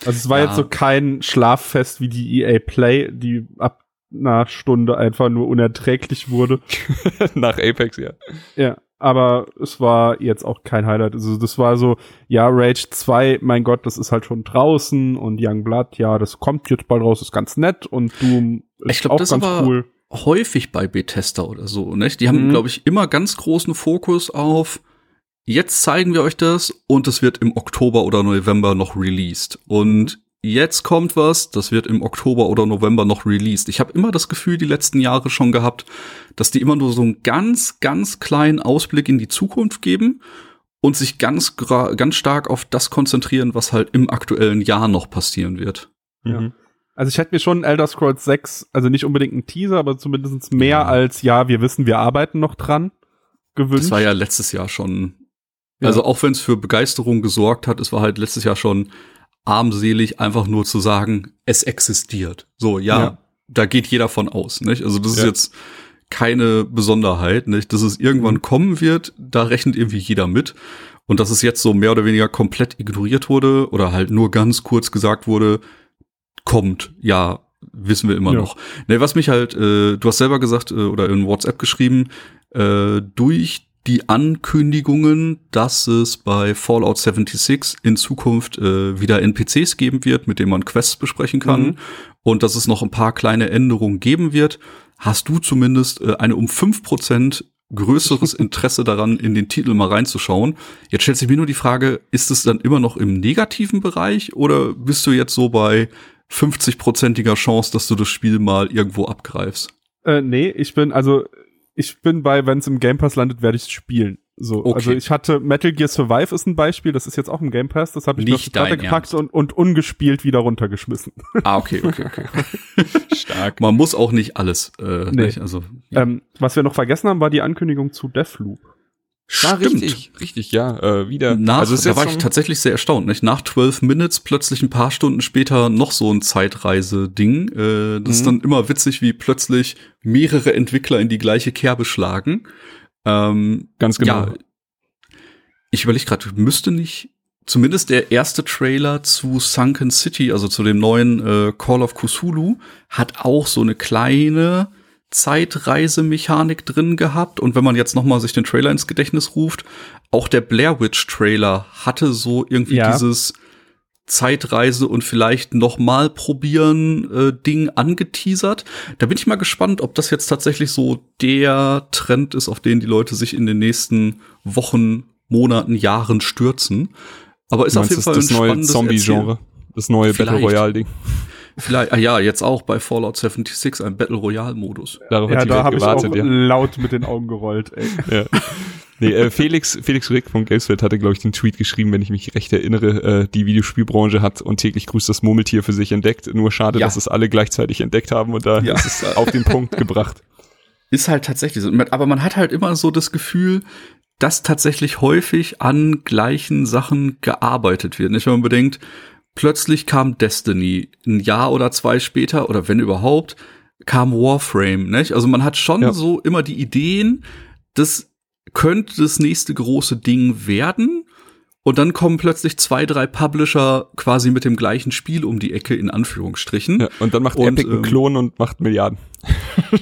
Also es war ja. jetzt so kein Schlaffest wie die EA Play, die ab einer Stunde einfach nur unerträglich wurde. Nach Apex, ja. Ja aber es war jetzt auch kein Highlight. Also das war so, ja, Rage 2, mein Gott, das ist halt schon draußen und Young Blood, ja, das kommt jetzt bald raus, ist ganz nett und Doom ist ich glaub, auch das ganz aber cool. Häufig bei Bethesda oder so, ne? Die haben, mhm. glaube ich, immer ganz großen Fokus auf jetzt zeigen wir euch das und es wird im Oktober oder November noch released. Und jetzt kommt was, das wird im Oktober oder November noch released. Ich habe immer das Gefühl, die letzten Jahre schon gehabt, dass die immer nur so einen ganz, ganz kleinen Ausblick in die Zukunft geben und sich ganz, ganz stark auf das konzentrieren, was halt im aktuellen Jahr noch passieren wird. Ja. Mhm. Also ich hätte mir schon Elder Scrolls 6, also nicht unbedingt ein Teaser, aber zumindest mehr ja. als, ja, wir wissen, wir arbeiten noch dran, gewünscht. Das war ja letztes Jahr schon, ja. also auch wenn es für Begeisterung gesorgt hat, es war halt letztes Jahr schon armselig, einfach nur zu sagen, es existiert. So, ja, ja. da geht jeder von aus, nicht? Also das ja. ist jetzt keine Besonderheit, nicht? Dass es irgendwann mhm. kommen wird, da rechnet irgendwie jeder mit. Und dass es jetzt so mehr oder weniger komplett ignoriert wurde oder halt nur ganz kurz gesagt wurde, kommt, ja, wissen wir immer ja. noch. Ne, was mich halt, äh, du hast selber gesagt äh, oder in WhatsApp geschrieben, äh, durch die Ankündigungen, dass es bei Fallout 76 in Zukunft äh, wieder NPCs geben wird, mit denen man Quests besprechen kann mhm. und dass es noch ein paar kleine Änderungen geben wird, hast du zumindest äh, eine um fünf Prozent größeres Interesse daran, in den Titel mal reinzuschauen. Jetzt stellt sich mir nur die Frage, ist es dann immer noch im negativen Bereich oder bist du jetzt so bei 50-prozentiger Chance, dass du das Spiel mal irgendwo abgreifst? Äh, nee, ich bin, also ich bin bei, wenn es im Game Pass landet, werde ich spielen. So, okay. also ich hatte Metal Gear Survive ist ein Beispiel, das ist jetzt auch im Game Pass, das habe ich Nicht die gepackt und, und ungespielt wieder runtergeschmissen. Ah, okay, okay, okay. Stark. Man muss auch nicht alles. Äh, nee. nicht, also, ja. ähm, was wir noch vergessen haben, war die Ankündigung zu Deathloop. Ja, richtig, richtig, ja, äh, wieder. Nach, also da war ich tatsächlich sehr erstaunt. Nicht? Nach 12 Minutes plötzlich ein paar Stunden später noch so ein Zeitreise-Ding. Äh, das mhm. ist dann immer witzig, wie plötzlich mehrere Entwickler in die gleiche Kerbe schlagen. Ähm, Ganz genau. Ja, ich überlege gerade, müsste nicht zumindest der erste Trailer zu Sunken City, also zu dem neuen äh, Call of Cthulhu, hat auch so eine kleine Zeitreisemechanik drin gehabt. Und wenn man jetzt noch mal sich den Trailer ins Gedächtnis ruft, auch der Blair Witch Trailer hatte so irgendwie ja. dieses Zeitreise und vielleicht noch mal probieren äh, Ding angeteasert. Da bin ich mal gespannt, ob das jetzt tatsächlich so der Trend ist, auf den die Leute sich in den nächsten Wochen, Monaten, Jahren stürzen. Aber ist auf jeden Fall das, das neue Zombie-Genre, das neue vielleicht. Battle Royale-Ding. Vielleicht, ah ja, jetzt auch bei Fallout 76 ein Battle Royale Modus. Darauf ja, da habe ich auch ja. laut mit den Augen gerollt, ey. Ja. Nee, äh, Felix, Felix Rick von Gamesfeld hatte, glaube ich, den Tweet geschrieben, wenn ich mich recht erinnere, äh, die Videospielbranche hat und täglich grüßt das Murmeltier für sich entdeckt. Nur schade, ja. dass es alle gleichzeitig entdeckt haben und da ja. ist es auf den Punkt gebracht. Ist halt tatsächlich so. Aber man hat halt immer so das Gefühl, dass tatsächlich häufig an gleichen Sachen gearbeitet wird. Nicht, wenn man bedenkt, plötzlich kam Destiny ein Jahr oder zwei später oder wenn überhaupt kam Warframe, nicht? Also man hat schon ja. so immer die Ideen, dass könnte das nächste große Ding werden. Und dann kommen plötzlich zwei, drei Publisher quasi mit dem gleichen Spiel um die Ecke, in Anführungsstrichen. Ja, und dann macht und, Epic einen ähm, Klon und macht Milliarden.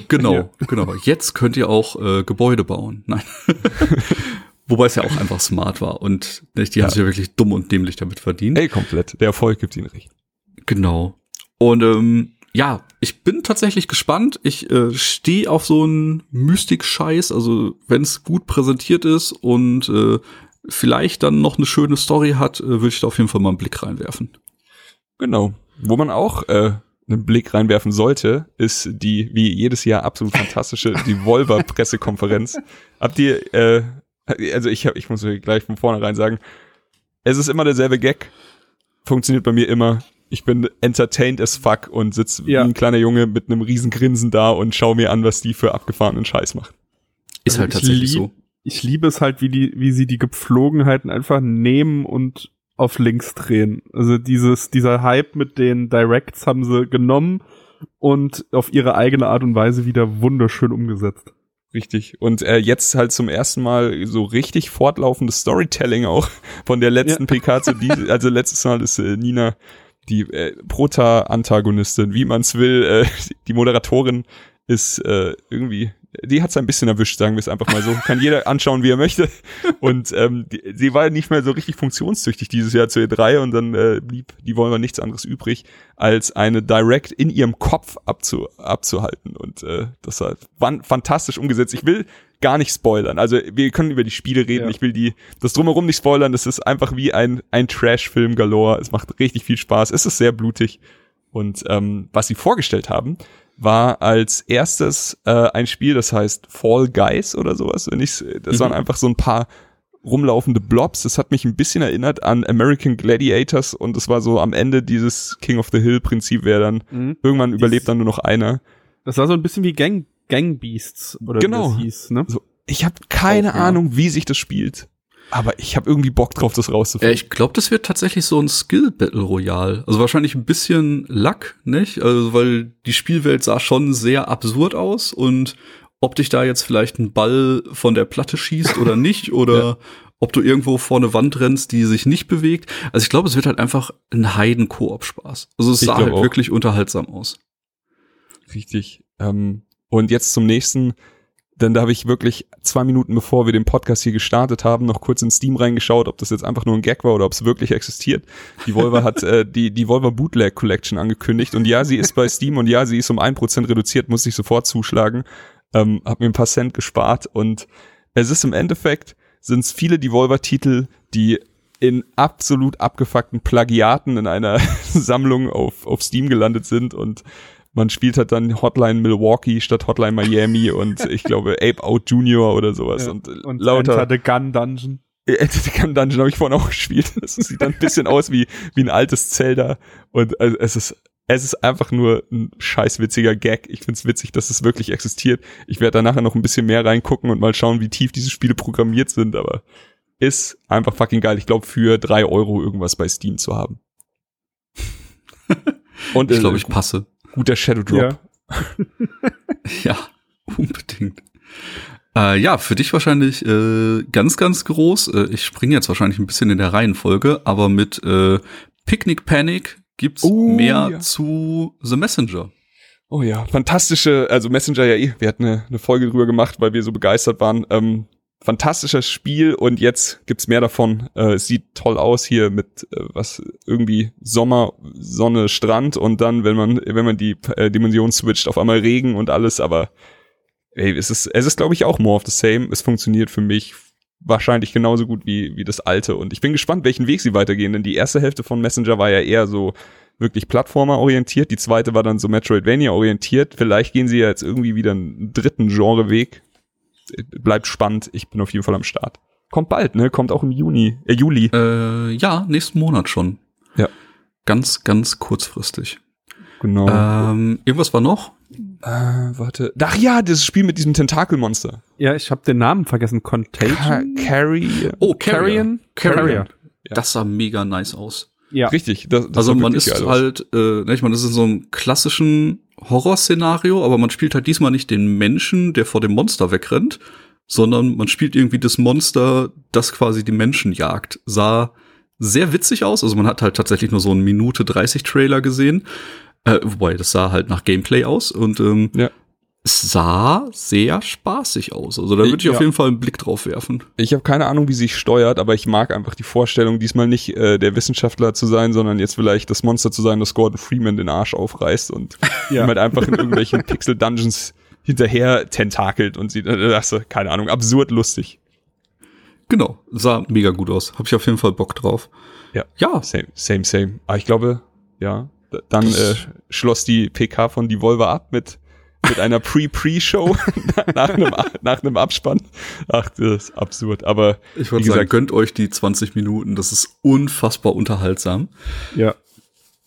Genau, ja. genau. Jetzt könnt ihr auch äh, Gebäude bauen. Nein. Wobei es ja auch einfach smart war und nicht, die ja. haben sich ja wirklich dumm und dämlich damit verdient. Ey, komplett. Der Erfolg gibt ihnen recht. Genau. Und ähm, ja, ich bin tatsächlich gespannt. Ich äh, stehe auf so einen Mystik-Scheiß. Also wenn es gut präsentiert ist und äh, vielleicht dann noch eine schöne Story hat, äh, würde ich da auf jeden Fall mal einen Blick reinwerfen. Genau. Wo man auch äh, einen Blick reinwerfen sollte, ist die wie jedes Jahr absolut fantastische die Volver Pressekonferenz. Habt ihr äh, also ich hab, ich muss gleich von vornherein sagen, es ist immer derselbe Gag. Funktioniert bei mir immer ich bin entertained as fuck und sitz ja. wie ein kleiner Junge mit einem riesen Grinsen da und schau mir an, was die für abgefahrenen Scheiß macht. Ist also halt tatsächlich lieb, so. Ich liebe es halt, wie die, wie sie die Gepflogenheiten einfach nehmen und auf links drehen. Also dieses, dieser Hype mit den Directs haben sie genommen und auf ihre eigene Art und Weise wieder wunderschön umgesetzt. Richtig. Und äh, jetzt halt zum ersten Mal so richtig fortlaufendes Storytelling auch von der letzten ja. PK zu die, also letztes Mal ist äh, Nina die äh, Prota-Antagonistin, wie man's will. Äh, die Moderatorin ist äh, irgendwie, die hat's ein bisschen erwischt, sagen wir es einfach mal so. Kann jeder anschauen, wie er möchte. Und ähm, die, sie war nicht mehr so richtig funktionstüchtig dieses Jahr zu E3 und dann äh, blieb die wollen wir nichts anderes übrig, als eine Direct in ihrem Kopf abzu, abzuhalten. Und äh, das war fantastisch umgesetzt. Ich will gar nicht spoilern. Also wir können über die Spiele reden. Ja. Ich will die das drumherum nicht spoilern. Das ist einfach wie ein ein Trash-Film galore. Es macht richtig viel Spaß. Es ist sehr blutig. Und ähm, was sie vorgestellt haben, war als erstes äh, ein Spiel, das heißt Fall Guys oder sowas. Wenn ich, das mhm. waren einfach so ein paar rumlaufende Blobs. Das hat mich ein bisschen erinnert an American Gladiators und es war so am Ende dieses King of the Hill Prinzip, wer dann mhm. irgendwann Dies, überlebt dann nur noch einer. Das war so ein bisschen wie Gang Gang Beasts oder genau. wie das hieß, ne? So, ich habe keine Auch, Ahnung, ja. wie sich das spielt. Aber ich habe irgendwie Bock drauf, das rauszufinden. ich glaube, das wird tatsächlich so ein Skill Battle Royale. Also wahrscheinlich ein bisschen Luck, nicht? Also weil die Spielwelt sah schon sehr absurd aus und ob dich da jetzt vielleicht ein Ball von der Platte schießt oder nicht oder ja. ob du irgendwo vor eine Wand rennst, die sich nicht bewegt. Also ich glaube, es wird halt einfach ein Heiden-Koop-Spaß. Also es ich sah halt auch. wirklich unterhaltsam aus. Richtig. Ähm, und jetzt zum nächsten denn da habe ich wirklich zwei Minuten bevor wir den Podcast hier gestartet haben, noch kurz in Steam reingeschaut, ob das jetzt einfach nur ein Gag war oder ob es wirklich existiert. Die Volvo hat äh, die, die Volvo Bootleg Collection angekündigt und ja, sie ist bei Steam und ja, sie ist um ein Prozent reduziert, muss ich sofort zuschlagen. Ähm, hab mir ein paar Cent gespart und es ist im Endeffekt, sind es viele Devolver-Titel, die in absolut abgefuckten Plagiaten in einer Sammlung auf, auf Steam gelandet sind und man spielt halt dann Hotline Milwaukee statt Hotline Miami und ich glaube Ape Out Junior oder sowas. Ja, und, und lauter. Enter the Gun Dungeon. Enter the Gun Dungeon habe ich vorhin auch gespielt. Das sieht dann ein bisschen aus wie, wie ein altes Zelda. Und also, es ist, es ist einfach nur ein scheiß witziger Gag. Ich find's witzig, dass es wirklich existiert. Ich werde da nachher noch ein bisschen mehr reingucken und mal schauen, wie tief diese Spiele programmiert sind, aber ist einfach fucking geil. Ich glaube, für drei Euro irgendwas bei Steam zu haben. und ich glaube, äh, ich passe guter Shadow Drop. Ja, ja unbedingt. Äh, ja, für dich wahrscheinlich äh, ganz, ganz groß. Äh, ich springe jetzt wahrscheinlich ein bisschen in der Reihenfolge, aber mit äh, Picnic Panic gibt's oh, mehr ja. zu The Messenger. Oh ja, fantastische, also Messenger ja eh, wir hatten eine, eine Folge drüber gemacht, weil wir so begeistert waren. Ähm, fantastisches Spiel und jetzt gibt's mehr davon. Äh, sieht toll aus hier mit äh, was irgendwie Sommer, Sonne, Strand und dann, wenn man wenn man die äh, Dimension switcht, auf einmal Regen und alles. Aber ey, es ist es ist glaube ich auch more of the same. Es funktioniert für mich wahrscheinlich genauso gut wie wie das alte und ich bin gespannt, welchen Weg sie weitergehen. Denn die erste Hälfte von Messenger war ja eher so wirklich Plattformer orientiert. Die zweite war dann so Metroidvania orientiert. Vielleicht gehen sie ja jetzt irgendwie wieder einen dritten Genreweg bleibt spannend. Ich bin auf jeden Fall am Start. Kommt bald, ne? Kommt auch im Juni, äh, Juli. Äh, ja, nächsten Monat schon. Ja. Ganz, ganz kurzfristig. Genau. Ähm, irgendwas war noch? Äh, warte. Ach ja, das Spiel mit diesem Tentakelmonster. Ja, ich habe den Namen vergessen. Contagion? Carry. Oh, Carrion? Carrion. Ja. Das sah mega nice aus. Ja. Richtig. Das, das also man ist halt, äh, ne, ich meine, das ist so einem klassischen Horrorszenario, aber man spielt halt diesmal nicht den Menschen, der vor dem Monster wegrennt, sondern man spielt irgendwie das Monster, das quasi die Menschen jagt. Sah sehr witzig aus. Also man hat halt tatsächlich nur so einen Minute 30 Trailer gesehen. Äh, wobei, das sah halt nach Gameplay aus und ähm, ja sah sehr spaßig aus. Also da würde ich ja. auf jeden Fall einen Blick drauf werfen. Ich habe keine Ahnung, wie sich steuert, aber ich mag einfach die Vorstellung, diesmal nicht äh, der Wissenschaftler zu sein, sondern jetzt vielleicht das Monster zu sein, das Gordon Freeman den Arsch aufreißt und ja. halt einfach in irgendwelchen Pixel-Dungeons hinterher tentakelt und sieht, äh, das, keine Ahnung, absurd lustig. Genau, sah mega gut aus. Hab ich auf jeden Fall Bock drauf. Ja. Ja. Same, same, same. Aber ich glaube, ja, dann äh, schloss die PK von Devolver ab mit mit einer Pre-Pre-Show nach, einem, nach einem Abspann. Ach, das ist absurd. Aber ich würde sagen, gönnt euch die 20 Minuten. Das ist unfassbar unterhaltsam. Ja.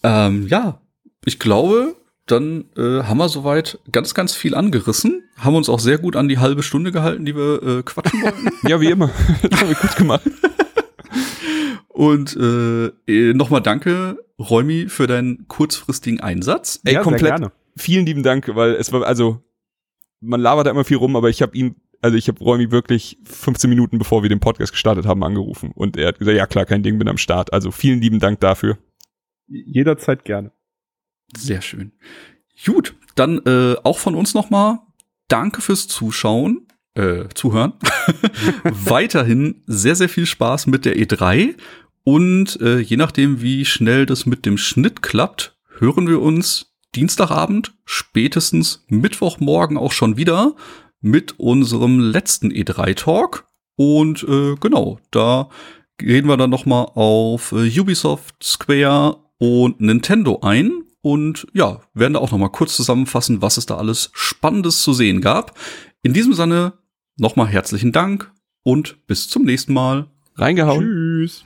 Ähm, ja, ich glaube, dann äh, haben wir soweit ganz, ganz viel angerissen. Haben uns auch sehr gut an die halbe Stunde gehalten, die wir äh, quatschen wollten. ja, wie immer. das haben wir gut gemacht. Und äh, äh nochmal danke, Räumi, für deinen kurzfristigen Einsatz. Ey, ja, komplett vielen lieben Dank, weil es war, also, man labert da immer viel rum, aber ich habe ihn, also ich habe Räumi wirklich 15 Minuten bevor wir den Podcast gestartet haben, angerufen. Und er hat gesagt, ja klar, kein Ding, bin am Start. Also vielen lieben Dank dafür. Jederzeit gerne. Sehr schön. Gut, dann äh, auch von uns nochmal danke fürs Zuschauen, äh, Zuhören. Weiterhin sehr, sehr viel Spaß mit der E3. Und äh, je nachdem, wie schnell das mit dem Schnitt klappt, hören wir uns Dienstagabend, spätestens Mittwochmorgen auch schon wieder mit unserem letzten E3-Talk. Und äh, genau, da reden wir dann noch mal auf äh, Ubisoft, Square und Nintendo ein und ja, werden da auch noch mal kurz zusammenfassen, was es da alles Spannendes zu sehen gab. In diesem Sinne noch mal herzlichen Dank und bis zum nächsten Mal. Reingehauen. Tschüss.